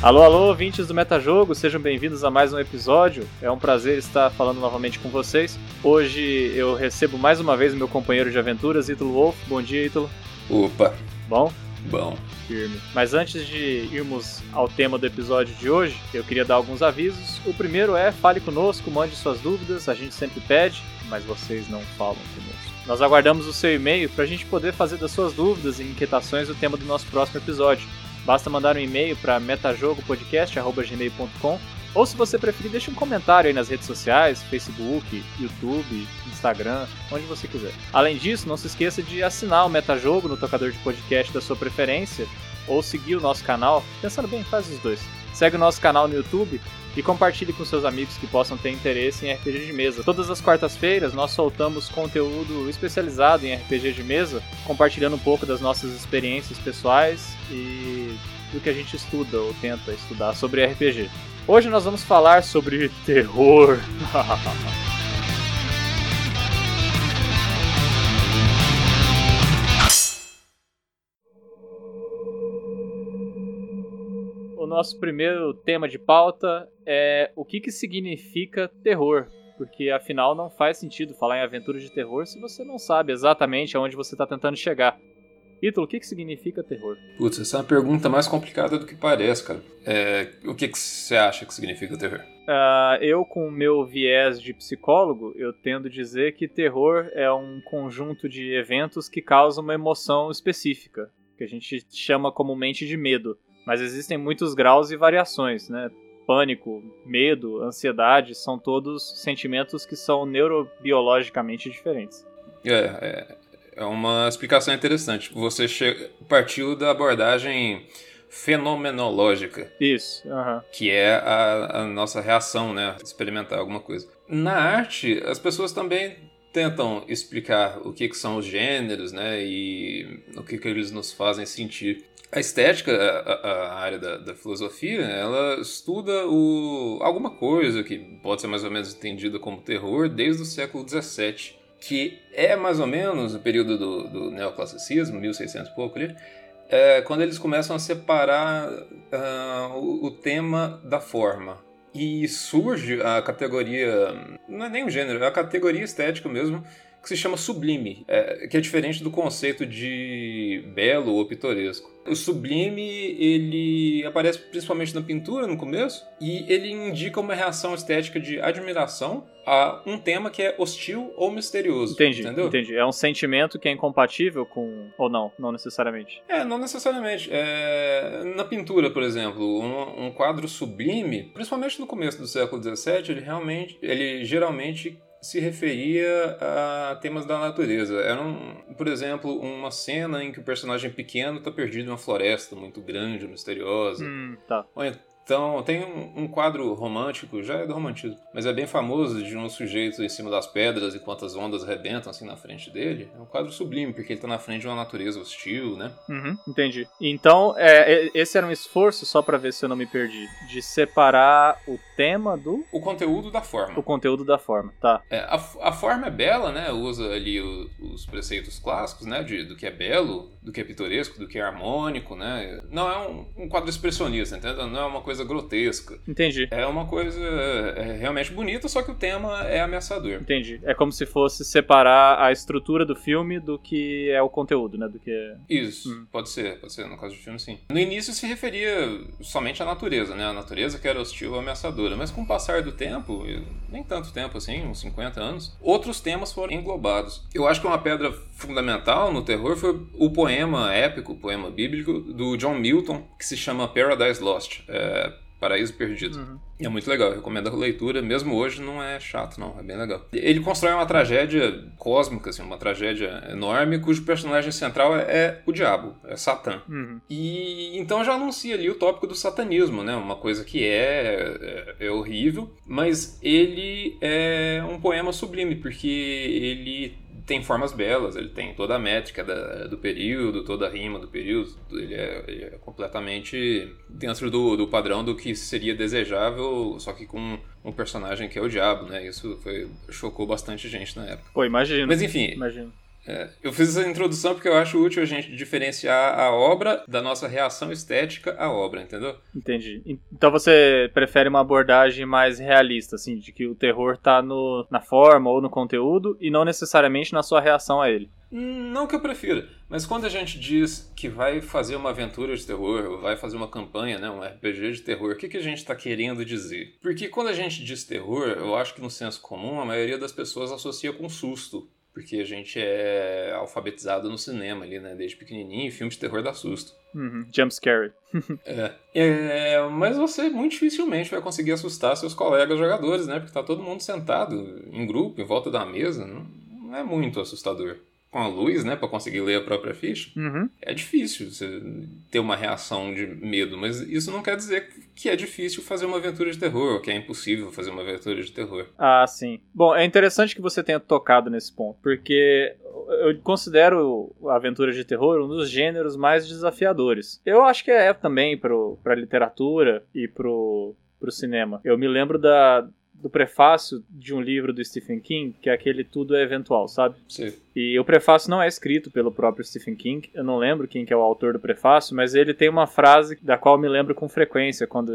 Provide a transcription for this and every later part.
Alô, alô, ouvintes do Metajogo, sejam bem-vindos a mais um episódio. É um prazer estar falando novamente com vocês. Hoje eu recebo mais uma vez o meu companheiro de aventuras, Ítalo Wolf. Bom dia, Ítalo. Opa. Bom? Bom. Firme. Mas antes de irmos ao tema do episódio de hoje, eu queria dar alguns avisos. O primeiro é fale conosco, mande suas dúvidas, a gente sempre pede, mas vocês não falam conosco. Nós aguardamos o seu e-mail para a gente poder fazer das suas dúvidas e inquietações o tema do nosso próximo episódio. Basta mandar um e-mail para metajogopodcast.gmail.com ou se você preferir, deixe um comentário aí nas redes sociais, Facebook, YouTube, Instagram, onde você quiser. Além disso, não se esqueça de assinar o Metajogo no tocador de podcast da sua preferência ou seguir o nosso canal. Pensando bem, faz os dois. Segue o nosso canal no YouTube e compartilhe com seus amigos que possam ter interesse em RPG de mesa. Todas as quartas-feiras nós soltamos conteúdo especializado em RPG de mesa, compartilhando um pouco das nossas experiências pessoais e do que a gente estuda ou tenta estudar sobre RPG. Hoje nós vamos falar sobre terror. nosso primeiro tema de pauta é o que, que significa terror. Porque afinal não faz sentido falar em aventura de terror se você não sabe exatamente aonde você está tentando chegar. Ítalo, o que, que significa terror? Putz, essa é uma pergunta mais complicada do que parece, cara. É, o que, que você acha que significa terror? Uh, eu, com o meu viés de psicólogo, eu tendo a dizer que terror é um conjunto de eventos que causam uma emoção específica, que a gente chama comumente de medo. Mas existem muitos graus e variações, né? Pânico, medo, ansiedade são todos sentimentos que são neurobiologicamente diferentes. É, é, é uma explicação interessante. Você partiu da abordagem fenomenológica. Isso, uhum. que é a, a, nossa reação, né? Experimentar alguma coisa. Na arte, as pessoas também tentam explicar o que, que são os gêneros, né? E o que, que eles nos fazem sentir. A estética, a, a área da, da, filosofia, ela estuda o, alguma coisa que pode ser mais ou menos entendida como terror desde o século XVII que é mais ou menos o período do, do neoclassicismo, 1600 e pouco ali, é quando eles começam a separar uh, o, o, tema da forma. E surge a categoria, não é nem o gênero, é a categoria estética mesmo, que se chama sublime, é, que é diferente do conceito de belo ou pitoresco. O sublime, ele aparece principalmente na pintura no começo, e ele indica uma reação estética de admiração a um tema que é hostil ou misterioso. Entendi, entendeu? entendi. É um sentimento que é incompatível com... ou não, não necessariamente. É, não necessariamente. É... Na pintura, por exemplo, um, um quadro sublime, principalmente no começo do século XVII, ele realmente, ele geralmente se referia a temas da natureza. Era, um, por exemplo, uma cena em que o personagem pequeno está perdido em uma floresta muito grande, misteriosa. Hum, tá. Ou então, tem um, um, quadro romântico, já é do romantismo, mas é bem famoso, de um sujeito em cima das pedras enquanto as ondas rebentam assim na frente dele. É um quadro sublime, porque ele está na frente de uma natureza hostil, né? Uhum, entendi. Então, é, esse era um esforço, só para ver se eu não me perdi, de separar o tema do. O conteúdo da forma. O conteúdo da forma, tá. É, a, a forma é bela, né? Usa ali o, os preceitos clássicos, né? De, do que é belo, do que é pitoresco, do que é harmônico, né? Não é um, um quadro expressionista, entendeu? Não é uma coisa coisa grotesca. Entendi. É uma coisa é, realmente bonita, só que o tema é ameaçador. Entendi. É como se fosse separar a estrutura do filme do que é o conteúdo, né? Do que é... Isso, hum. pode ser, pode ser, no caso do filme, sim. No início se referia somente à natureza, né? A natureza que era hostil e ameaçadora. Mas com o passar do tempo, nem tanto tempo assim, uns 50 anos, outros temas foram englobados. Eu acho que uma pedra fundamental no terror foi o poema épico, o poema bíblico do John Milton, que se chama Paradise Lost. É, Paraíso Perdido. Uhum. É muito legal, eu recomendo a leitura, mesmo hoje não é chato, não, é bem legal. Ele constrói uma tragédia cósmica, assim, uma tragédia enorme, cujo personagem central é, é o diabo, é Satã. Uhum. E então já anuncia ali o tópico do satanismo, né? Uma coisa que é, é, é horrível, mas ele é um poema sublime, porque ele tem formas belas, ele tem toda a métrica da, do período, toda a rima do período, ele é, ele é completamente dentro do, do, padrão do que seria desejável, só que com um personagem que é o diabo, né? Isso foi, chocou bastante gente na época. Pô, imagina. Mas enfim. Imagino. É, eu fiz essa introdução porque eu acho útil a gente diferenciar a obra da nossa reação estética à obra, entendeu? Entendi. Então você prefere uma abordagem mais realista, assim, de que o terror tá no, na forma ou no conteúdo e não necessariamente na sua reação a ele. Não que eu prefira, mas quando a gente diz que vai fazer uma aventura de terror, ou vai fazer uma campanha, né, um RPG de terror, o que, que a gente está querendo dizer? Porque quando a gente diz terror, eu acho que no senso comum a maioria das pessoas associa com susto. Porque a gente é alfabetizado no cinema ali, né? Desde pequenininho, e filme de terror dá susto. Uhum. Jump scare. é. é. Mas você muito dificilmente vai conseguir assustar seus colegas jogadores, né? Porque tá todo mundo sentado em grupo, em volta da mesa. Não, não é muito assustador com a luz, né, para conseguir ler a própria ficha, uhum. é difícil você ter uma reação de medo, mas isso não quer dizer que é difícil fazer uma aventura de terror, ou que é impossível fazer uma aventura de terror. Ah, sim. Bom, é interessante que você tenha tocado nesse ponto, porque eu considero a aventura de terror um dos gêneros mais desafiadores. Eu acho que é também para literatura e pro pro cinema. Eu me lembro da, do prefácio de um livro do Stephen King, que é aquele Tudo é Eventual, sabe? Sim. E o prefácio não é escrito pelo próprio Stephen King, eu não lembro quem que é o autor do prefácio, mas ele tem uma frase da qual me lembro com frequência quando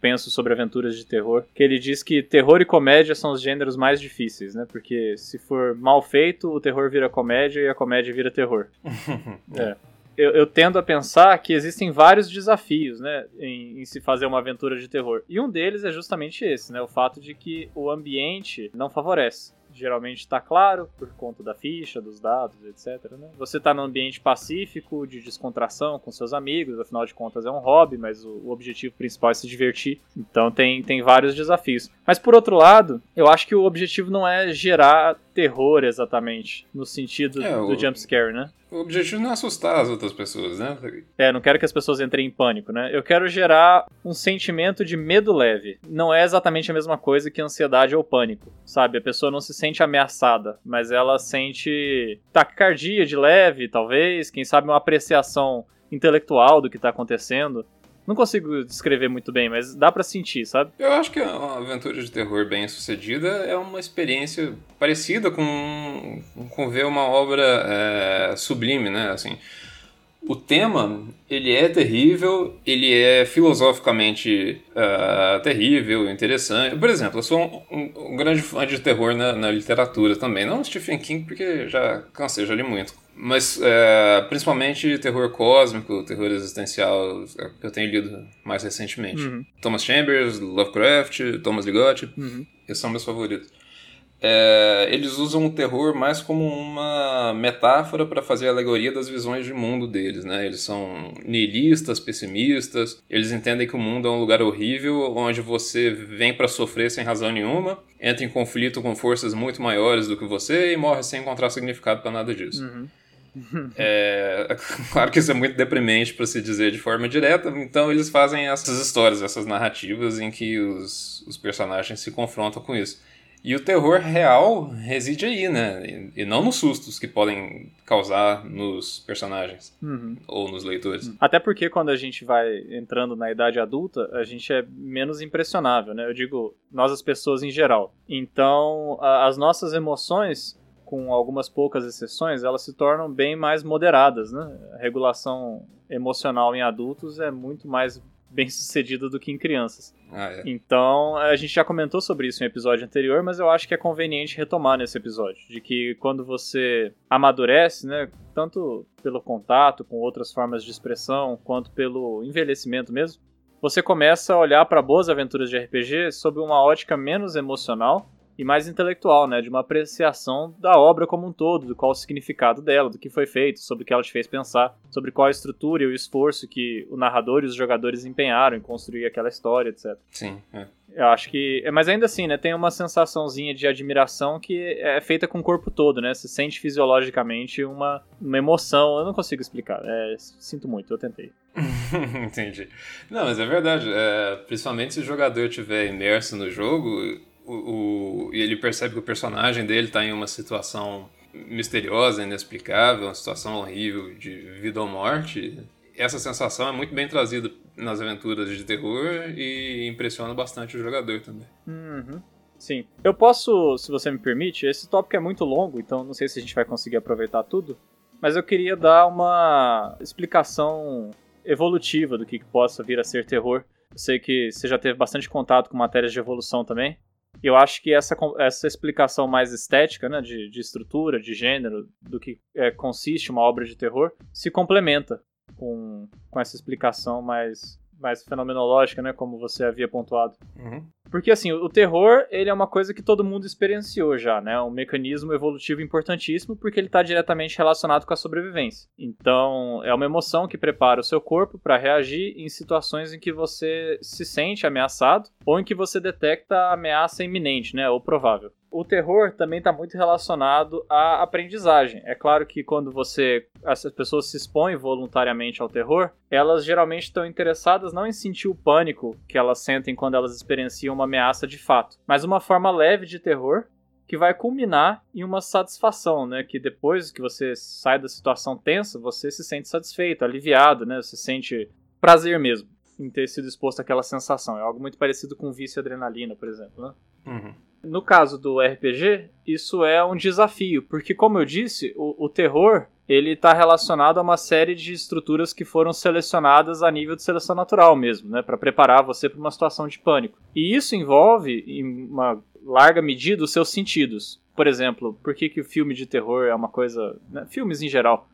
penso sobre aventuras de terror, que ele diz que terror e comédia são os gêneros mais difíceis, né? Porque se for mal feito, o terror vira comédia e a comédia vira terror. é eu, eu, tendo a pensar que existem vários desafios, né, em, em, se fazer uma aventura de terror. E um deles é justamente esse, né, o fato de que o ambiente não favorece geralmente está claro por conta da ficha, dos dados, etc. Né? Você está num ambiente pacífico, de descontração com seus amigos, afinal de contas é um hobby, mas o, objetivo principal é se divertir. Então tem, tem vários desafios. Mas por outro lado, eu acho que o objetivo não é gerar terror exatamente, no sentido é, do o... jumpscare, né? O objetivo não é assustar as outras pessoas, né? É, não quero que as pessoas entrem em pânico, né? Eu quero gerar um sentimento de medo leve. Não é exatamente a mesma coisa que ansiedade ou pânico, sabe? A pessoa não se sente ameaçada, mas ela sente taquicardia de leve, talvez, quem sabe uma apreciação intelectual do que tá acontecendo. Não consigo descrever muito bem, mas dá para sentir, sabe? Eu acho que uma aventura de terror bem sucedida é uma experiência parecida com, com ver uma obra é, sublime, né? Assim, o tema ele é terrível, ele é filosoficamente uh, terrível, interessante. Por exemplo, eu sou um, um, grande fã de terror na, na, literatura também. Não Stephen King, porque já cansei, já li muito. Mas uh, principalmente terror cósmico, terror existencial, é que eu tenho lido mais recentemente. Uhum. Thomas Chambers, Lovecraft, Thomas Ligotti, uhum. esses são meus favoritos é, eles usam o terror mais como uma metáfora para fazer alegoria das visões de mundo deles, né? Eles são nihilistas, pessimistas, eles entendem que o mundo é um lugar horrível onde você vem para sofrer sem razão nenhuma, entra em conflito com forças muito maiores do que você e morre sem encontrar significado para nada disso. Uhum. É, claro que isso é muito deprimente para se dizer de forma direta, então eles fazem essas histórias, essas narrativas em que os, os personagens se confrontam com isso. E o terror real reside aí, né? E não nos sustos que podem causar nos personagens uhum. ou nos leitores. Até porque quando a gente vai entrando na idade adulta, a gente é menos impressionável, né? Eu digo, nós as pessoas em geral. Então, a, as nossas emoções, com algumas poucas exceções, elas se tornam bem mais moderadas, né? A regulação emocional em adultos é muito mais bem sucedida do que em crianças. Ah, é. Então, a gente já comentou sobre isso em episódio anterior, mas eu acho que é conveniente retomar nesse episódio. De que quando você amadurece, né, tanto pelo contato com outras formas de expressão, quanto pelo envelhecimento mesmo, você começa a olhar para boas aventuras de RPG sob uma ótica menos emocional e mais intelectual, né, de uma apreciação da obra como um todo, do qual o significado dela, do que foi feito, sobre o que ela te fez pensar, sobre qual a estrutura e o esforço que o narrador e os jogadores empenharam em construir aquela história, etc. Sim, é. Eu acho que, mas ainda assim, né, tem uma sensaçãozinha de admiração que é feita com o corpo todo, né? Você sente fisiologicamente uma, uma emoção. Eu não consigo explicar. É, sinto muito, eu tentei. Entendi. Não, mas é verdade. É, principalmente se o jogador estiver imerso no jogo, o, o, ele percebe que o personagem dele está em uma situação misteriosa, inexplicável, uma situação horrível de vida ou morte, essa sensação é muito bem trazida nas aventuras de terror e impressiona bastante o jogador também. Uhum. Sim. Eu posso, se você me permite, esse tópico é muito longo, então não sei se a gente vai conseguir aproveitar tudo, mas eu queria dar uma explicação evolutiva do que, que possa vir a ser terror. Eu sei que você já teve bastante contato com matérias de evolução também. Eu acho que essa, essa explicação mais estética, né, de, de estrutura, de gênero, do que é, consiste uma obra de terror, se complementa com, com essa explicação mais, mais fenomenológica, né, como você havia pontuado. Uhum. Porque assim, o terror, ele é uma coisa que todo mundo experienciou já, né? Um mecanismo evolutivo importantíssimo porque ele está diretamente relacionado com a sobrevivência. Então, é uma emoção que prepara o seu corpo para reagir em situações em que você se sente ameaçado ou em que você detecta ameaça iminente, né, ou provável o terror também está muito relacionado à aprendizagem. É claro que quando você as pessoas se expõem voluntariamente ao terror, elas geralmente estão interessadas não em sentir o pânico que elas sentem quando elas experienciam uma ameaça de fato, mas uma forma leve de terror que vai culminar em uma satisfação, né? Que depois que você sai da situação tensa, você se sente satisfeito, aliviado, né? Você sente prazer mesmo em ter sido exposto àquela sensação. É algo muito parecido com vício adrenalina, por exemplo, né? Uhum. No caso do RPG, isso é um desafio, porque como eu disse, o, o terror ele está relacionado a uma série de estruturas que foram selecionadas a nível de seleção natural mesmo, né, para preparar você para uma situação de pânico. E isso envolve, em uma larga medida, os seus sentidos. Por exemplo, por que, que o filme de terror é uma coisa. Né, filmes em geral,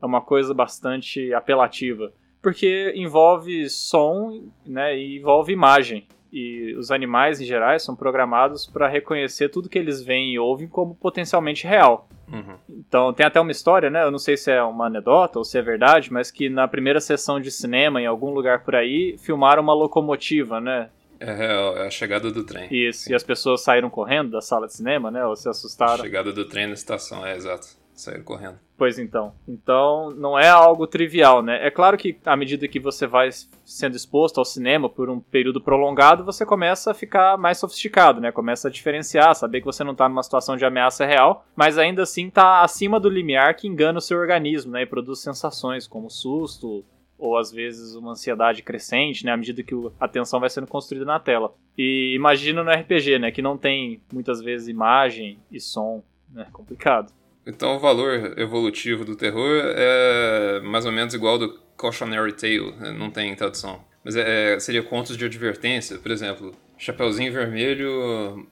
é uma coisa bastante apelativa? Porque envolve som né, e envolve imagem e os animais em geral são programados para reconhecer tudo que eles veem e ouvem como potencialmente real. Uhum. Então tem até uma história, né? Eu não sei se é uma anedota ou se é verdade, mas que na primeira sessão de cinema em algum lugar por aí filmaram uma locomotiva, né? É, é, é a chegada do trem. Isso, Sim. e as pessoas saíram correndo da sala de cinema, né? Ou se assustaram. A chegada do trem na estação, é exato. Saíram correndo. Pois então. Então, não é algo trivial, né? É claro que à medida que você vai sendo exposto ao cinema por um período prolongado, você começa a ficar mais sofisticado, né? Começa a diferenciar, saber que você não está numa situação de ameaça real, mas ainda assim está acima do limiar que engana o seu organismo, né? E produz sensações como susto, ou às vezes uma ansiedade crescente, né, à medida que a tensão vai sendo construída na tela. E imagina no RPG, né, que não tem muitas vezes imagem e som, né, complicado. Então o valor evolutivo do terror é mais ou menos igual do cautionary tale, né? não tem tradução. Mas é, é, seria contos de advertência, por exemplo, Chapeuzinho Vermelho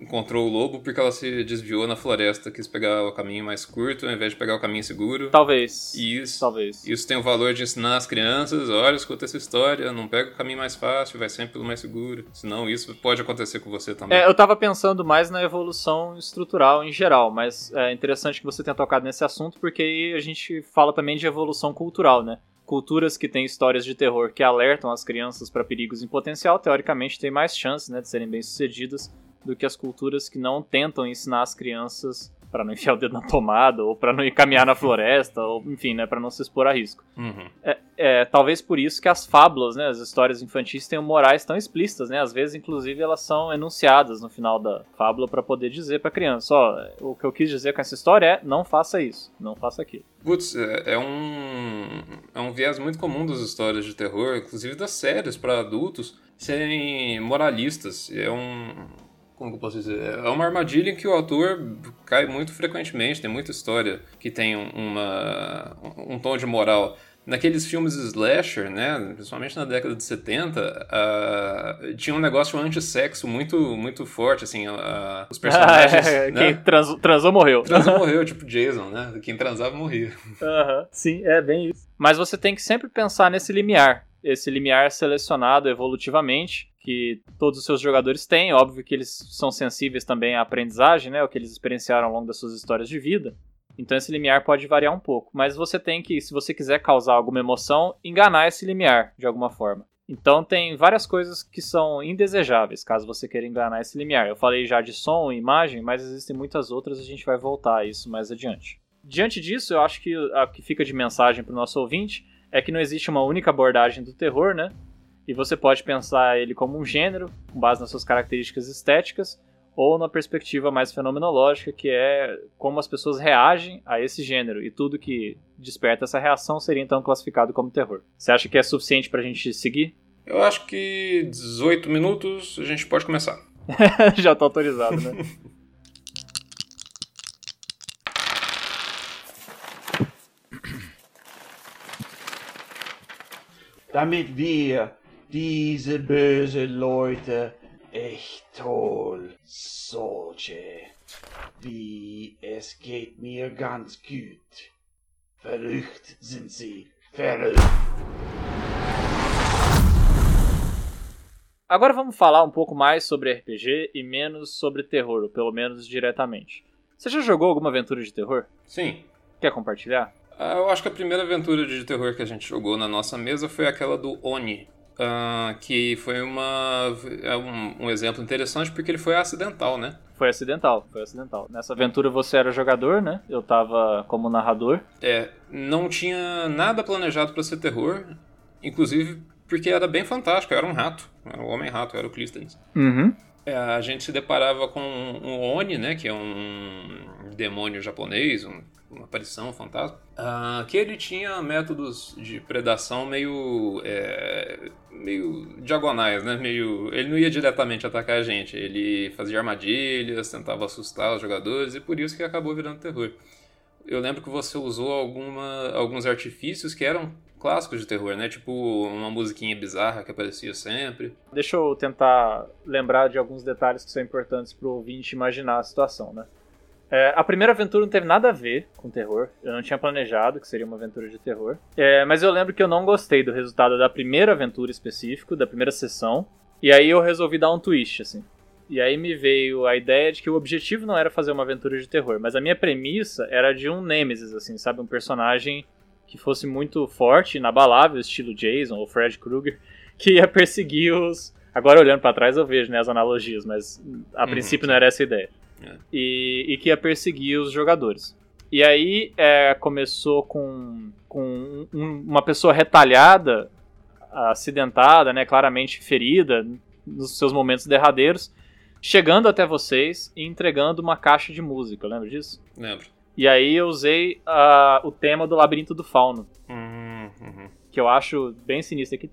encontrou o lobo porque ela se desviou na floresta, quis pegar o caminho mais curto ao invés de pegar o caminho seguro. Talvez. Isso, Talvez. Isso tem o valor de ensinar as crianças, olha, escuta essa história, não pega o caminho mais fácil, vai sempre pelo mais seguro. Senão isso pode acontecer com você também. É, eu tava pensando mais na evolução estrutural em geral, mas é interessante que você tenha tocado nesse assunto porque aí a gente fala também de evolução cultural, né? culturas que têm histórias de terror que alertam as crianças para perigos em potencial, teoricamente têm mais chances né, de serem bem-sucedidas do que as culturas que não tentam ensinar as crianças para não enfiar o dedo na tomada, ou para não ir caminhar na floresta, ou enfim, né, para não se expor a risco. Uhum. É, é, talvez por isso que as fábulas, né, as histórias infantis tenham morais tão explícitas, né, às vezes inclusive elas são enunciadas no final da fábula para poder dizer para a criança, ó, o que eu quis dizer com essa história é não faça isso, não faça aquilo. Putz, é, é um é um viés muito comum das histórias de terror, inclusive das séries para adultos serem moralistas. É um como eu posso dizer? É uma armadilha em que o autor cai muito frequentemente. Tem muita história que tem uma, um tom de moral. Naqueles filmes slasher, né, principalmente na década de 70, uh, tinha um negócio anti-sexo muito, muito forte, assim, uh, os personagens... né? Quem transou, transou morreu. Transou morreu, tipo Jason, né? Quem transava morria. Uhum. Sim, é bem isso. Mas você tem que sempre pensar nesse limiar. Esse limiar selecionado evolutivamente que todos os seus jogadores têm. Óbvio que eles são sensíveis também à aprendizagem, né? O que eles experienciaram ao longo das suas histórias de vida. Então esse limiar pode variar um pouco. Mas você tem que, se você quiser causar alguma emoção, enganar esse limiar de alguma forma. Então tem várias coisas que são indesejáveis, caso você queira enganar esse limiar. Eu falei já de som e imagem, mas existem muitas outras a gente vai voltar a isso mais adiante. Diante disso, eu acho que a que fica de mensagem para o nosso ouvinte é que não existe uma única abordagem do terror, né? E você pode pensar ele como um gênero, com base nas suas características estéticas, ou na perspectiva mais fenomenológica, que é como as pessoas reagem a esse gênero, e tudo que desperta essa reação seria então classificado como terror. Você acha que é suficiente para a gente seguir? Eu acho que 18 minutos a gente pode começar. Já tá autorizado, né? damit wir diese böse Leute echt toll solche wie es geht mir ganz gut. Verrückt sind sie, verrückt. Agora vamos falar um pouco mais sobre RPG e menos sobre terror, ou pelo menos diretamente. Você já jogou alguma aventura de terror? Sim. Quer compartilhar? Ah, eu acho que a primeira aventura de terror que a gente jogou na nossa mesa foi aquela do Oni. Uh, que foi uma, é um, um, exemplo interessante porque ele foi acidental, né? Foi acidental, foi acidental. Nessa aventura você era jogador, né? Eu tava como narrador. É, não tinha nada planejado para ser terror, inclusive porque era bem fantástico, era um rato, era o Homem-Rato, era o Clístenes. Uhum. É, a gente se deparava com um Oni, né, que é um demônio japonês, um uma aparição, um fantasma, uh, que ele tinha métodos de predação meio é, meio diagonais, né? Meio, ele não ia diretamente atacar a gente, ele fazia armadilhas, tentava assustar os jogadores e por isso que acabou virando terror. Eu lembro que você usou alguma, alguns artifícios que eram clássicos de terror, né? Tipo uma musiquinha bizarra que aparecia sempre. Deixa eu tentar lembrar de alguns detalhes que são importantes para o ouvinte imaginar a situação, né? É, a primeira aventura não teve nada a ver com terror. Eu não tinha planejado que seria uma aventura de terror. É, mas eu lembro que eu não gostei do resultado da primeira aventura específico, da primeira sessão. E aí eu resolvi dar um twist, assim. E aí me veio a ideia de que o objetivo não era fazer uma aventura de terror, mas a minha premissa era de um Nemesis, assim, sabe? Um personagem que fosse muito forte, inabalável, estilo Jason ou Fred Krueger, que ia perseguir os. Agora olhando para trás eu vejo né, as analogias, mas a uhum, princípio não era essa a ideia. É. E, e, que ia perseguir os jogadores. E aí é, começou com, com um, uma pessoa retalhada, acidentada, né, claramente ferida nos seus momentos derradeiros, chegando até vocês e entregando uma caixa de música, lembra disso? Lembro. E aí eu usei uh, o tema do Labirinto do Fauno. Uhum, uhum que eu acho bem sinistro aqui.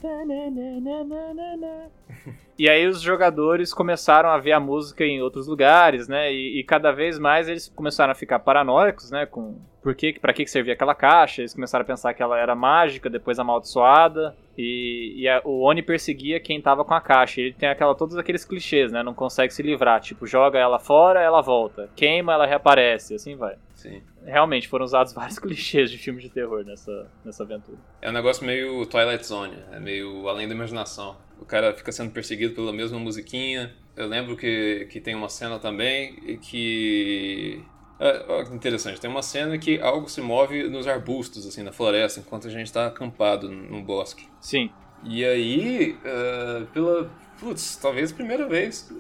e aí os jogadores começaram a ver a música em outros lugares, né? E, e cada vez mais eles começaram a ficar paranoicos, né? Com por que, para que servia aquela caixa? Eles começaram a pensar que ela era mágica, depois amaldiçoada. E, e a, o Oni perseguia quem tava com a caixa. Ele tem aquela todos aqueles clichês, né? Não consegue se livrar. Tipo, joga ela fora, ela volta. Queima, ela reaparece. Assim vai. Sim. Realmente foram usados vários clichês de filme de terror nessa, nessa aventura. É um negócio meio Twilight Zone, é meio além da imaginação. O cara fica sendo perseguido pela mesma musiquinha. Eu lembro que, que tem uma cena também que. É, interessante, tem uma cena que algo se move nos arbustos, assim, na floresta, enquanto a gente está acampado no bosque. Sim. E aí, uh, pela Putz, talvez a primeira vez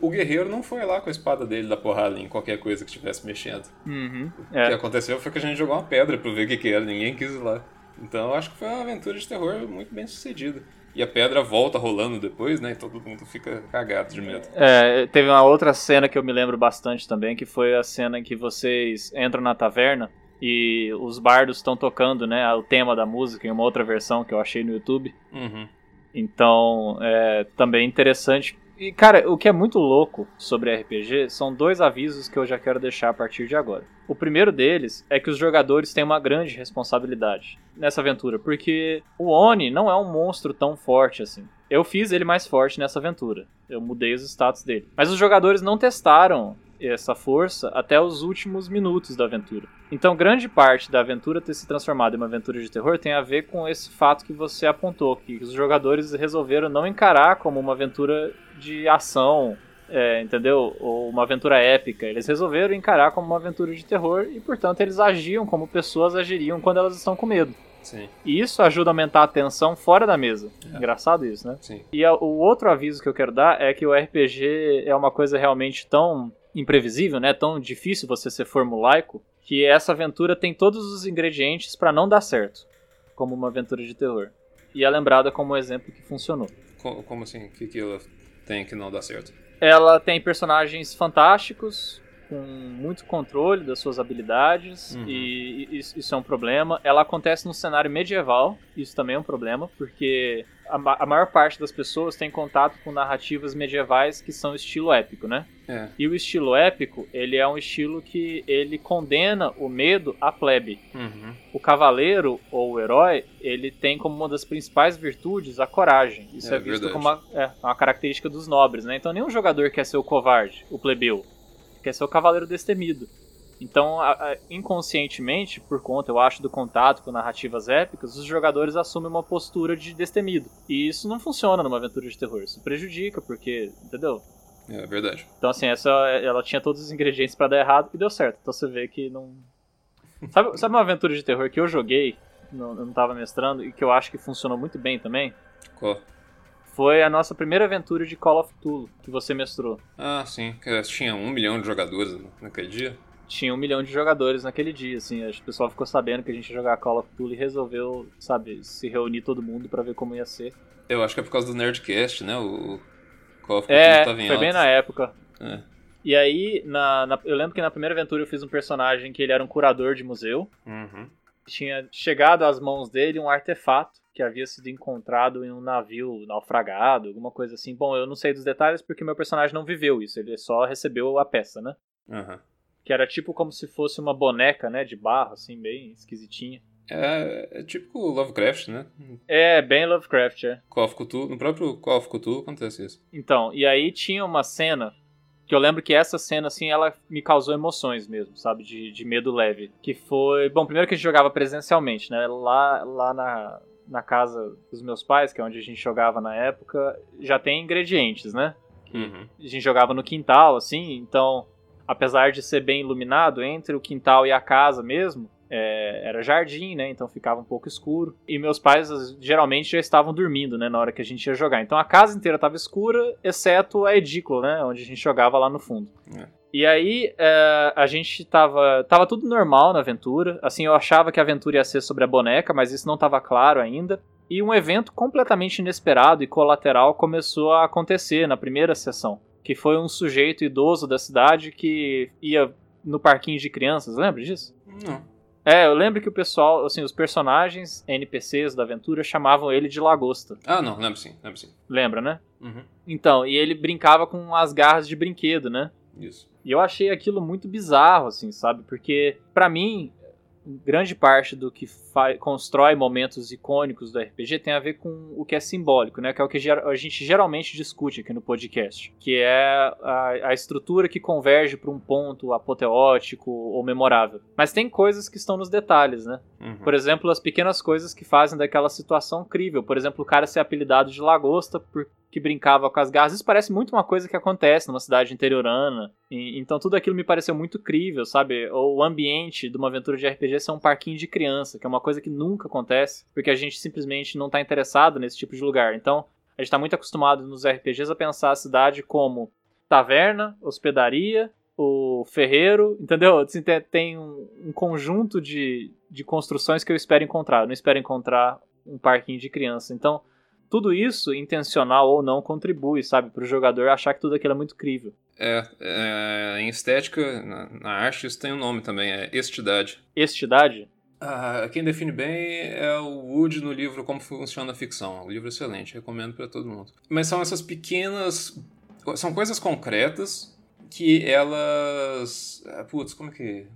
o guerreiro não foi lá com a espada dele da porrada em qualquer coisa que estivesse mexendo. Uhum, é. O que aconteceu foi que a gente jogou uma pedra pra ver o que, que era, ninguém quis ir lá. Então eu acho que foi uma aventura de terror muito bem sucedida. E a pedra volta rolando depois, né? E todo mundo fica cagado de medo. É, teve uma outra cena que eu me lembro bastante também, que foi a cena em que vocês entram na taverna e os bardos estão tocando, né? O tema da música em uma outra versão que eu achei no YouTube. Uhum. Então, é também interessante. E, cara, o que é muito louco sobre RPG são dois avisos que eu já quero deixar a partir de agora. O primeiro deles é que os jogadores têm uma grande responsabilidade nessa aventura, porque o Oni não é um monstro tão forte assim. Eu fiz ele mais forte nessa aventura. Eu mudei os status dele. Mas os jogadores não testaram essa força até os últimos minutos da aventura. Então, grande parte da aventura ter se transformado em uma aventura de terror tem a ver com esse fato que você apontou, que os jogadores resolveram não encarar como uma aventura de ação, é, entendeu? Ou uma aventura épica. Eles resolveram encarar como uma aventura de terror e, portanto, eles agiam como pessoas agiriam quando elas estão com medo. Sim. E isso ajuda a aumentar a tensão fora da mesa. É. Engraçado isso, né? Sim. E o outro aviso que eu quero dar é que o RPG é uma coisa realmente tão imprevisível, né? Tão difícil você ser formulaico, que essa aventura tem todos os ingredientes para não dar certo, como uma aventura de terror. E é lembrada como um exemplo que funcionou. Como, como assim? O que, que ela tem que não dá certo? Ela tem personagens fantásticos, com muito controle das suas habilidades Uhum. e, e isso isso é um problema. Ela acontece num cenário medieval, isso também é um problema, porque a maior parte das pessoas tem contato com narrativas medievais que são estilo épico, né? É. E o estilo épico, ele é um estilo que ele condena o medo à plebe. Uhum. O cavaleiro ou o herói, ele tem como uma das principais virtudes a coragem. Isso É é, visto verdade. como uma, é, uma característica dos nobres, né? Então nenhum jogador quer ser o covarde, o plebeu. Quer ser o cavaleiro destemido. Então, a- a- inconscientemente, por conta, eu acho, do contato com narrativas épicas, os jogadores assumem uma postura de destemido. E isso não funciona numa aventura de terror. Isso prejudica, porque, entendeu? É verdade. Então, assim, essa ela tinha todos os ingredientes pra dar errado e deu certo. Então você vê que não. Sabe, sabe uma aventura de terror que eu joguei, não, eu não tava mestrando, e que eu acho que funcionou muito bem também? Qual? Foi a nossa primeira aventura de Call of Cthulhu, que você mestrou. Ah, sim. que Tinha um milhão de jogadores naquele dia. Tinha um milhão de jogadores naquele dia, assim. O pessoal ficou sabendo que a gente ia jogar Call of Cthulhu e resolveu, sabe, se reunir todo mundo pra ver como ia ser. Eu acho que é por causa do Nerdcast, né? O Call of Cthulhu É, tava em foi bem alta. na época. É. E aí, na, na- eu lembro que na primeira aventura eu fiz um personagem que ele era um curador de museu. Uhum. tinha chegado às mãos dele um artefato que havia sido encontrado em um navio naufragado, alguma coisa assim. Bom, eu não sei dos detalhes porque meu personagem não viveu isso, ele só recebeu a peça, né? Aham. Que era tipo como se fosse uma boneca, né, de barro, assim, bem esquisitinha. É, é típico Lovecraft, né? É, bem Lovecraft, é. Call of Cthulhu, no próprio Call of Cthulhu acontece isso. Então, e aí tinha uma cena que eu lembro que essa cena, assim, ela me causou emoções mesmo, sabe? De, de medo leve. Que foi. Bom, primeiro que a gente jogava presencialmente, né? Lá, lá na, na casa dos meus pais, que é onde a gente jogava na época, já tem ingredientes, né? Uhum. A gente jogava no quintal, assim, então, apesar de ser bem iluminado, entre o quintal e a casa mesmo, é, era jardim, né? Então ficava um pouco escuro. E meus pais geralmente já estavam dormindo, né? Na hora que a gente ia jogar. Então a casa inteira estava escura, exceto a edícula, né? Onde a gente jogava lá no fundo. É. E aí é, a gente tava. Tava tudo normal na aventura. Assim, eu achava que a aventura ia ser sobre a boneca, mas isso não estava claro ainda. E um evento completamente inesperado e colateral começou a acontecer na primeira sessão. Que foi um sujeito idoso da cidade que ia no parquinho de crianças, lembra disso? Não. É, eu lembro que o pessoal, assim, os personagens NPCs da aventura chamavam ele de Lagosta. Ah, não, lembro sim, lembro sim. Lembra, né? Uhum. Então, e ele brincava com as garras de brinquedo, né? Isso. E eu achei aquilo muito bizarro, assim, sabe? Porque, pra mim, grande parte do que constrói momentos icônicos do RPG tem a ver com o que é simbólico, né? Que é o que a gente geralmente discute aqui no podcast. Que é a, a estrutura que converge para um ponto apoteótico ou memorável. Mas tem coisas que estão nos detalhes, né? Uhum. Por exemplo, as pequenas coisas que fazem daquela situação crível. Por exemplo, o cara ser apelidado de lagosta porque brincava com as garras. Isso parece muito uma coisa que acontece numa cidade interiorana. E- então tudo aquilo me pareceu muito crível, sabe? Ou o ambiente de uma aventura de RPG ser um parquinho de criança, que é uma coisa que nunca acontece, porque a gente simplesmente não está interessado nesse tipo de lugar. Então, a gente está muito acostumado nos RPGs a pensar a cidade como taverna, hospedaria, o ferreiro, entendeu? Assim, tem- um, um conjunto de, de construções que eu espero encontrar. Eu não espero encontrar um parquinho de criança. Então, tudo isso, intencional ou não, contribui, sabe, para o jogador achar que tudo aquilo é muito crível. É, é, em estética, na, na arte, isso tem um nome também, é estidade. Estidade? Ah, quem define bem é o Wood no livro Como Funciona a Ficção. Um livro excelente, recomendo para todo mundo. Mas são essas pequenas. São coisas concretas que elas. ah, Putz, como que.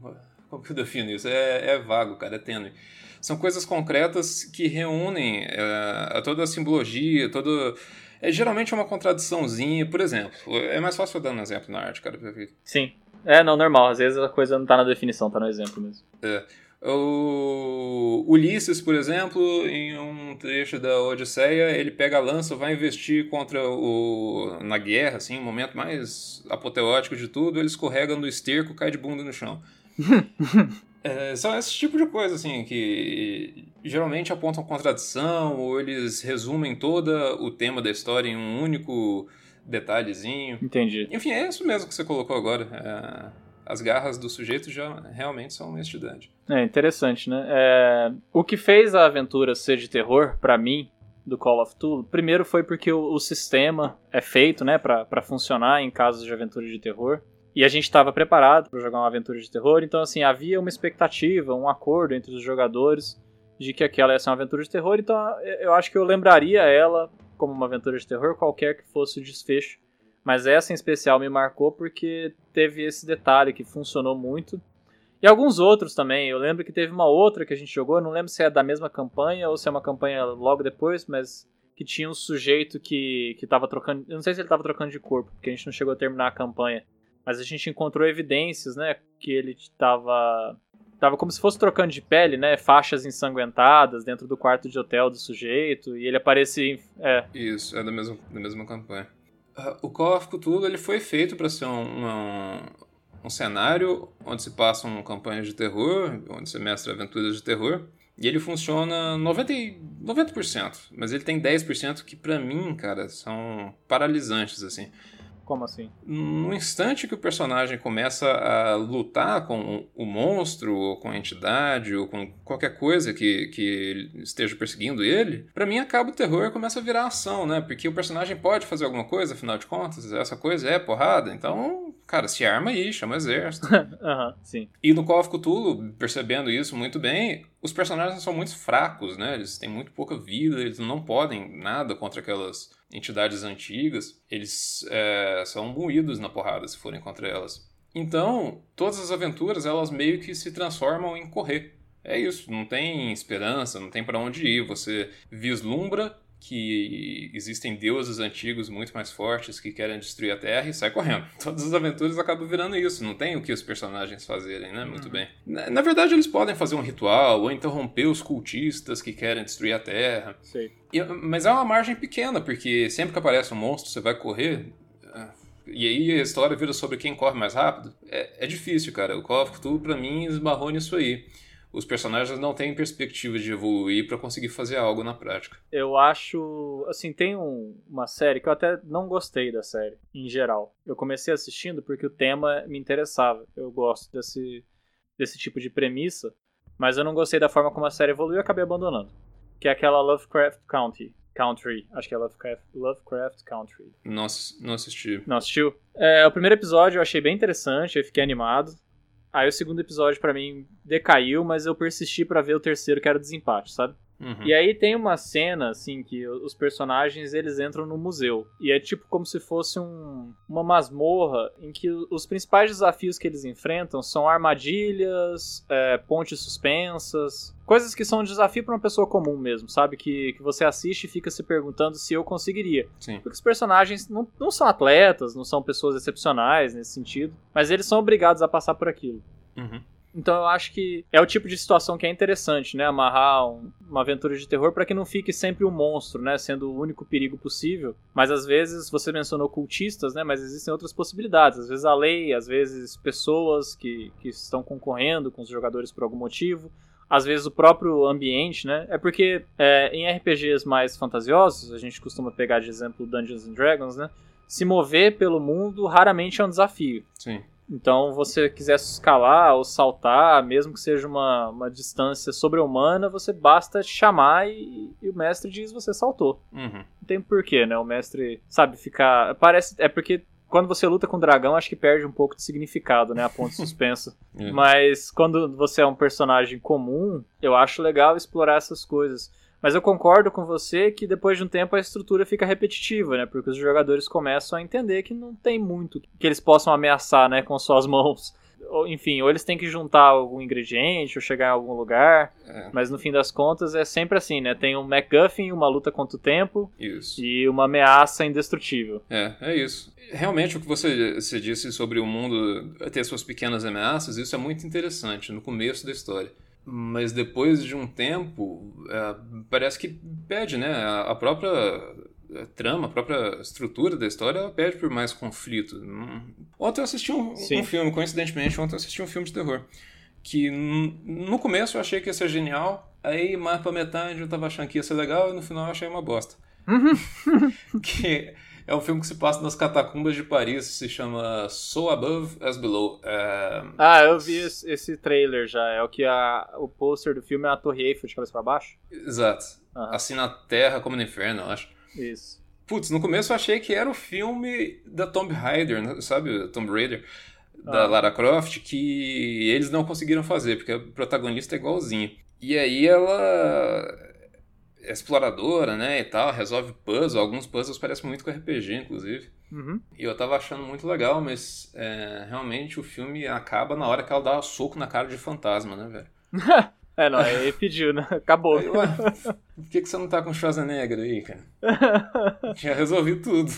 Como que eu defino isso? É, é vago, cara, é tênue. São coisas concretas que reúnem eh, toda a simbologia, todo. É geralmente uma contradiçãozinha, por exemplo. É mais fácil eu dar um exemplo na arte, cara. Sim. É, não, normal. Às vezes a coisa não tá na definição, tá no exemplo mesmo. O Ulisses, por exemplo, em um trecho da Odisseia, ele pega a lança, vai investir contra o na guerra, assim, o momento mais apoteótico de tudo, ele escorrega no esterco, cai de bunda no chão. É, são esse tipo de coisa, assim, que geralmente apontam contradição, ou eles resumem todo o tema da história em um único detalhezinho. Entendi. Enfim, é isso mesmo que você colocou agora. É, as garras do sujeito já realmente são honestidade. É interessante, né? É, O que fez a aventura ser de terror, pra mim, do Call of Duty, primeiro foi porque o, o sistema é feito, né, pra funcionar em casos de aventura de terror. E a gente estava preparado para jogar uma aventura de terror, então assim, havia uma expectativa, um acordo entre os jogadores de que aquela ia ser uma aventura de terror, então eu acho que eu lembraria ela como uma aventura de terror, qualquer que fosse o desfecho. Mas essa em especial me marcou porque teve esse detalhe que funcionou muito. E alguns outros também. Eu lembro que teve uma outra que a gente jogou, não lembro se é da mesma campanha ou se é uma campanha logo depois, mas que tinha um sujeito que, que tava trocando. Eu não sei se ele tava trocando de corpo, porque a gente não chegou a terminar a campanha. Mas a gente encontrou evidências, né? Que ele tava. Tava como se fosse trocando de pele, né? Faixas ensanguentadas dentro do quarto de hotel do sujeito. E ele aparecia. É. Isso, é da mesma, da mesma campanha. Uh, o Call of Cthulhu ele foi feito para ser um, um, um, cenário onde se passam campanhas de terror, onde se mestra aventuras de terror. E ele funciona 90%, 90% mas ele tem 10% que para mim, cara, são paralisantes, assim. Como assim? No instante que o personagem começa a lutar com o monstro, ou com a entidade, ou com qualquer coisa que, que esteja perseguindo ele, para mim acaba o terror e começa a virar ação, né? Porque o personagem pode fazer alguma coisa, afinal de contas, essa coisa é porrada, então, cara, se arma aí, chama o exército. Uhum, sim. E no Call of Cthulhu, percebendo isso muito bem, os personagens são muito fracos, né? Eles têm muito pouca vida, eles não podem nada contra aquelas entidades antigas, eles é, são moídos na porrada se forem contra elas. Então, todas as aventuras, elas meio que se transformam em correr. É isso, não tem esperança, não tem para onde ir. Você vislumbra que existem deuses antigos muito mais fortes que querem destruir a Terra e sai correndo. Todas as aventuras acabam virando isso, não tem o que os personagens fazerem, né? Muito uhum. bem. Na, na, verdade, eles podem fazer um ritual ou interromper os cultistas que querem destruir a Terra. Sei. E, mas é uma margem pequena, porque sempre que aparece um monstro, você vai correr. É, e aí a história vira sobre quem corre mais rápido. É, é difícil, cara. O Call of Cthulhu, pra mim, esbarrou nisso aí os personagens não têm perspectiva de evoluir para conseguir fazer algo na prática. Eu acho, assim, tem um, uma série que eu até não gostei da série, em geral. Eu comecei assistindo porque o tema me interessava. Eu gosto desse, desse tipo de premissa, mas eu não gostei da forma como a série evoluiu e acabei abandonando. Que é aquela Lovecraft Country. Country, acho que é Lovecraft, Lovecraft Country. Não, não assisti. Não assistiu? É, o primeiro episódio eu achei bem interessante, eu fiquei animado. Aí o segundo episódio para mim decaiu, mas eu persisti para ver o terceiro, que era o desempate, sabe? Uhum. E aí tem uma cena, assim, que os personagens eles entram no museu. E é tipo como se fosse um, uma masmorra em que os principais desafios que eles enfrentam são armadilhas, é, pontes suspensas, coisas que são um desafio para uma pessoa comum mesmo, sabe? Que, que você assiste e fica se perguntando se eu conseguiria. Sim. Porque os personagens não, não são atletas, não são pessoas excepcionais nesse sentido, mas eles são obrigados a passar por aquilo. Uhum. Então eu acho que é o tipo de situação que é interessante, né? Amarrar um, uma aventura de terror para que não fique sempre o um monstro, né? Sendo o único perigo possível. Mas às vezes, você mencionou cultistas, né? Mas existem outras possibilidades. Às vezes a lei, às vezes pessoas que, que estão concorrendo com os jogadores por algum motivo. Às vezes o próprio ambiente, né? É porque é, em RPGs mais fantasiosos, a gente costuma pegar de exemplo Dungeons and Dragons, né? Se mover pelo mundo raramente é um desafio. Sim. Então, você quiser escalar ou saltar, mesmo que seja uma, uma distância sobre-humana, você basta chamar e, e, o mestre diz você saltou. Uhum. Não tem porquê, né? O mestre sabe ficar. Parece. É porque quando você luta com o dragão, acho que perde um pouco de significado, né? A ponto suspensa. é. Mas quando você é um personagem comum, eu acho legal explorar essas coisas. Mas eu concordo com você que depois de um tempo a estrutura fica repetitiva, né? Porque os jogadores começam a entender que não tem muito que eles possam ameaçar, né, com suas mãos. Ou, enfim, ou eles têm que juntar algum ingrediente ou chegar em algum lugar. É. Mas no fim das contas é sempre assim, né? Tem um MacGuffin, uma luta contra o tempo isso. e uma ameaça indestrutível. É, é isso. Realmente o que você, você disse sobre o mundo ter suas pequenas ameaças, isso é muito interessante no começo da história mas depois de um tempo é, parece que pede, né? A, própria trama, a própria estrutura da história pede por mais conflito. Ontem eu assisti um, um, filme, coincidentemente, ontem eu assisti um filme de terror. Que no começo eu achei que ia ser genial, aí mais pra metade eu tava achando que ia ser legal e no final eu achei uma bosta. que é um filme que se passa nas catacumbas de Paris, se chama So Above as Below. É... Ah, eu vi esse, esse, trailer já. É o que a, o pôster do filme é a Torre Eiffel de cabeça pra baixo? Exato. Uhum. Assim na Terra como no Inferno, eu acho. Isso. Putz, no começo eu achei que era o filme da Tomb Raider, né? sabe? Tomb Raider. da Ah. Lara Croft que eles não conseguiram fazer, porque o protagonista é igualzinho. E aí ela é exploradora, né, e tal, resolve puzzles, alguns puzzles parecem muito com RPG, inclusive. Uhum. E eu tava achando muito legal, mas é, realmente o filme acaba na hora que ela dá um soco na cara de fantasma, né, velho? É, não, aí pediu, né? Acabou. Aí, ué, por que, que você não tá com o Schwarzenegger aí, cara? Tinha resolvido tudo.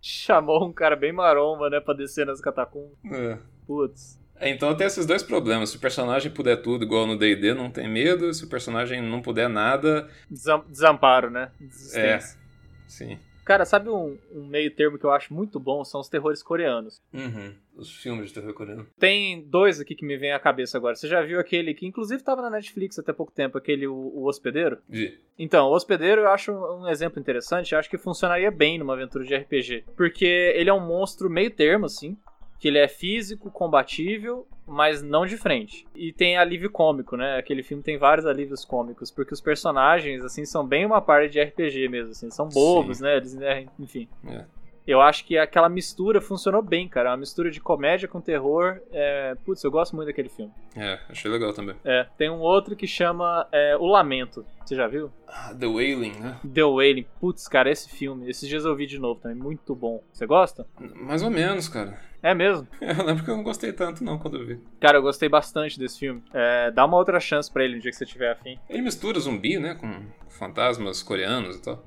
Chamou um cara bem maromba, né, pra descer nas catacumbas. É. Putz. É, Então tem esses dois problemas. Se o personagem puder tudo, igual no D&D, não tem medo. Se o personagem não puder nada, Desam- Desamparo, né? Desistência. sim. Cara, sabe um, um meio termo que eu acho muito bom? São os terrores coreanos. Uhum. Os filmes de terror coreano. Tem dois aqui que me vem à cabeça agora. Você já viu aquele que, inclusive, tava na Netflix até pouco tempo, aquele O, o Hospedeiro? Vi. Então, o Hospedeiro eu acho um exemplo interessante. Eu acho que funcionaria bem numa aventura de RPG. Porque ele é um monstro meio termo, assim. Que ele é físico, combatível, mas não de frente. E tem alívio cômico, né? Aquele filme tem vários alívios cômicos. Porque os personagens, assim, são bem uma parte de RPG mesmo, assim. São bobos, Sim. né? Eles, né, enfim. É. Eu acho que aquela mistura funcionou bem, cara. Uma mistura de comédia com terror. É... Putz, eu gosto muito daquele filme. É, achei legal também. É, tem um outro que chama é, O Lamento. Você já viu? Ah, The Wailing, né? The Wailing. Putz, cara, esse filme. Esses dias eu vi de novo também. Muito bom. Você gosta? Mais ou menos, cara. É mesmo. Eu lembro que eu não gostei tanto não quando eu vi. Cara, eu gostei bastante desse filme. É, dá uma outra chance pra ele no dia que você tiver afim. Ele mistura zumbi, né, com fantasmas coreanos e tal.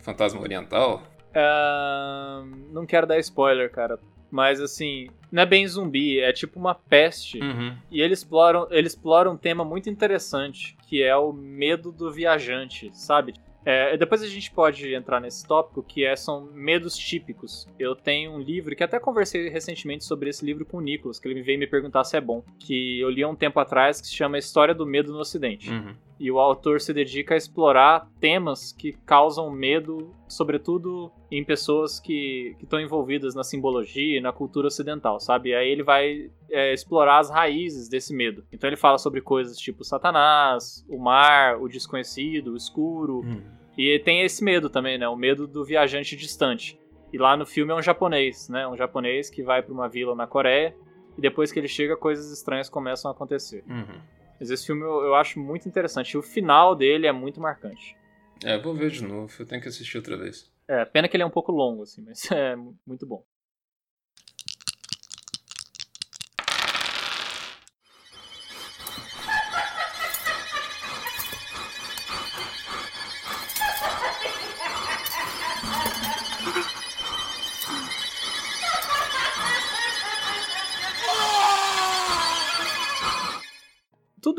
Fantasma oriental. É, não quero dar spoiler, cara. Mas assim, não é bem zumbi, é tipo uma peste. Uhum. E ele explora, ele explora um tema muito interessante, que é o medo do viajante, sabe? É, depois a gente pode entrar nesse tópico, que é, são medos típicos. Eu tenho um livro, que até conversei recentemente sobre esse livro com o Nicolas, que ele veio me perguntar se é bom. Que eu li há um tempo atrás, que se chama História do Medo no Ocidente. Uhum. E o autor se dedica a explorar temas que causam medo, sobretudo em pessoas que estão envolvidas na simbologia e na cultura ocidental, sabe? E aí ele vai é, explorar as raízes desse medo. Então ele fala sobre coisas tipo Satanás, o mar, o desconhecido, o escuro. Uhum. E tem esse medo também, né? O medo do viajante distante. E lá no filme é um japonês, né? Um japonês que vai para uma vila na Coreia. E depois que ele chega, coisas estranhas começam a acontecer. Uhum. Mas esse filme eu, eu acho muito interessante. E o final dele é muito marcante. É, vou ver de novo. Eu tenho que assistir outra vez. É, pena que ele é um pouco longo, assim, mas é mu- muito bom.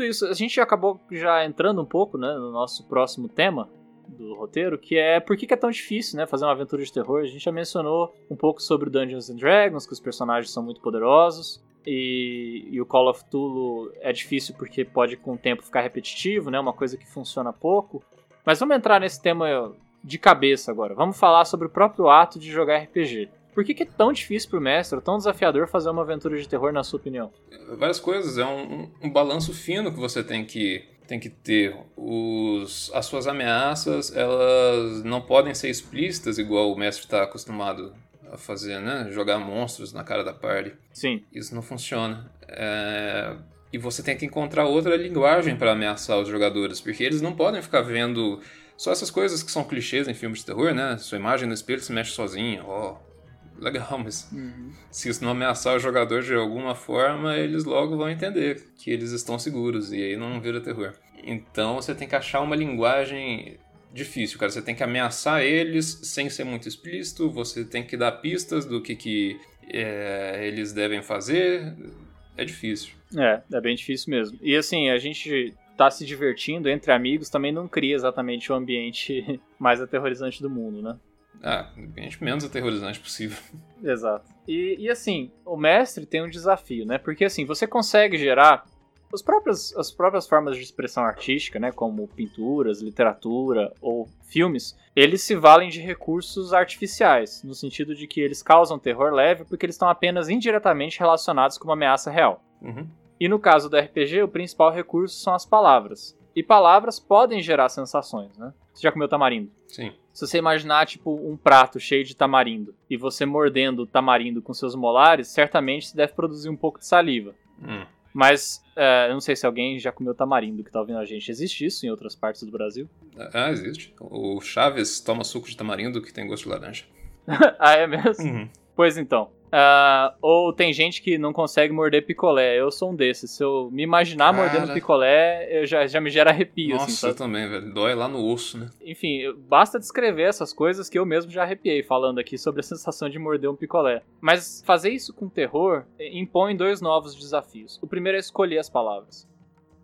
Isso, a gente acabou já entrando um pouco, né, no nosso próximo tema, do roteiro, que é por que, é tão difícil, né, fazer uma aventura de terror. A gente já mencionou um pouco sobre Dungeons and Dragons, que os personagens são muito poderosos, e, e o Call of Cthulhu é difícil porque pode com o tempo ficar repetitivo, né, uma coisa que funciona pouco. Mas vamos entrar nesse tema de cabeça agora. Vamos falar sobre o próprio ato de jogar RPG. Por que, que é tão difícil pro mestre, tão desafiador fazer uma aventura de terror, na sua opinião? Várias coisas. É um, um- balanço fino que você tem que, tem que ter. Os, as suas ameaças, elas não podem ser explícitas igual o mestre está acostumado a fazer, né? Jogar monstros na cara da party. Sim, Isso não funciona. É, E você tem que encontrar outra linguagem para ameaçar os jogadores, porque eles não podem ficar vendo só essas coisas que são clichês em filmes de terror, né? Sua imagem no espelho se mexe sozinha. Ó, legal, mas se isso não ameaçar o jogador de alguma forma, eles logo vão entender que eles estão seguros e aí não vira terror. Então você tem que achar uma linguagem difícil, cara. Você tem que ameaçar eles sem ser muito explícito, você tem que dar pistas do que, que é, eles devem fazer. É difícil. É, é bem difícil mesmo. E assim, a gente tá se divertindo entre amigos também não cria exatamente o ambiente mais aterrorizante do mundo, né? Ah, ambiente menos aterrorizante possível. Exato. E, e assim, o mestre tem um desafio, né? Porque assim, você consegue gerar os próprios, as próprias formas de expressão artística, né? Como pinturas, literatura ou filmes, eles se valem de recursos artificiais, no sentido de que eles causam terror leve porque eles estão apenas indiretamente relacionados com uma ameaça real. Uhum. E no caso do RPG, o principal recurso são as palavras. E palavras podem gerar sensações, né? Você já comeu tamarindo? Sim. Se você imaginar, tipo, um prato cheio de tamarindo e você mordendo o tamarindo com seus molares, certamente você deve produzir um pouco de saliva. Hum. Mas, é, eu não sei se alguém já comeu tamarindo que tá ouvindo a gente. Existe isso em outras partes do Brasil? Ah, existe. O Chaves toma suco de tamarindo que tem gosto de laranja. ah, é mesmo? Uhum. Pois então. Ah, ou tem gente que não consegue morder picolé. Eu sou um desses. Se eu me imaginar Cara. mordendo picolé, eu já, já me gera arrepio, Nossa, assim, eu também, velho. Dói lá no osso, né? Enfim, basta descrever essas coisas que eu mesmo já arrepiei falando aqui sobre a sensação de morder um picolé. Mas fazer isso com terror impõe dois novos desafios. O primeiro é escolher as palavras.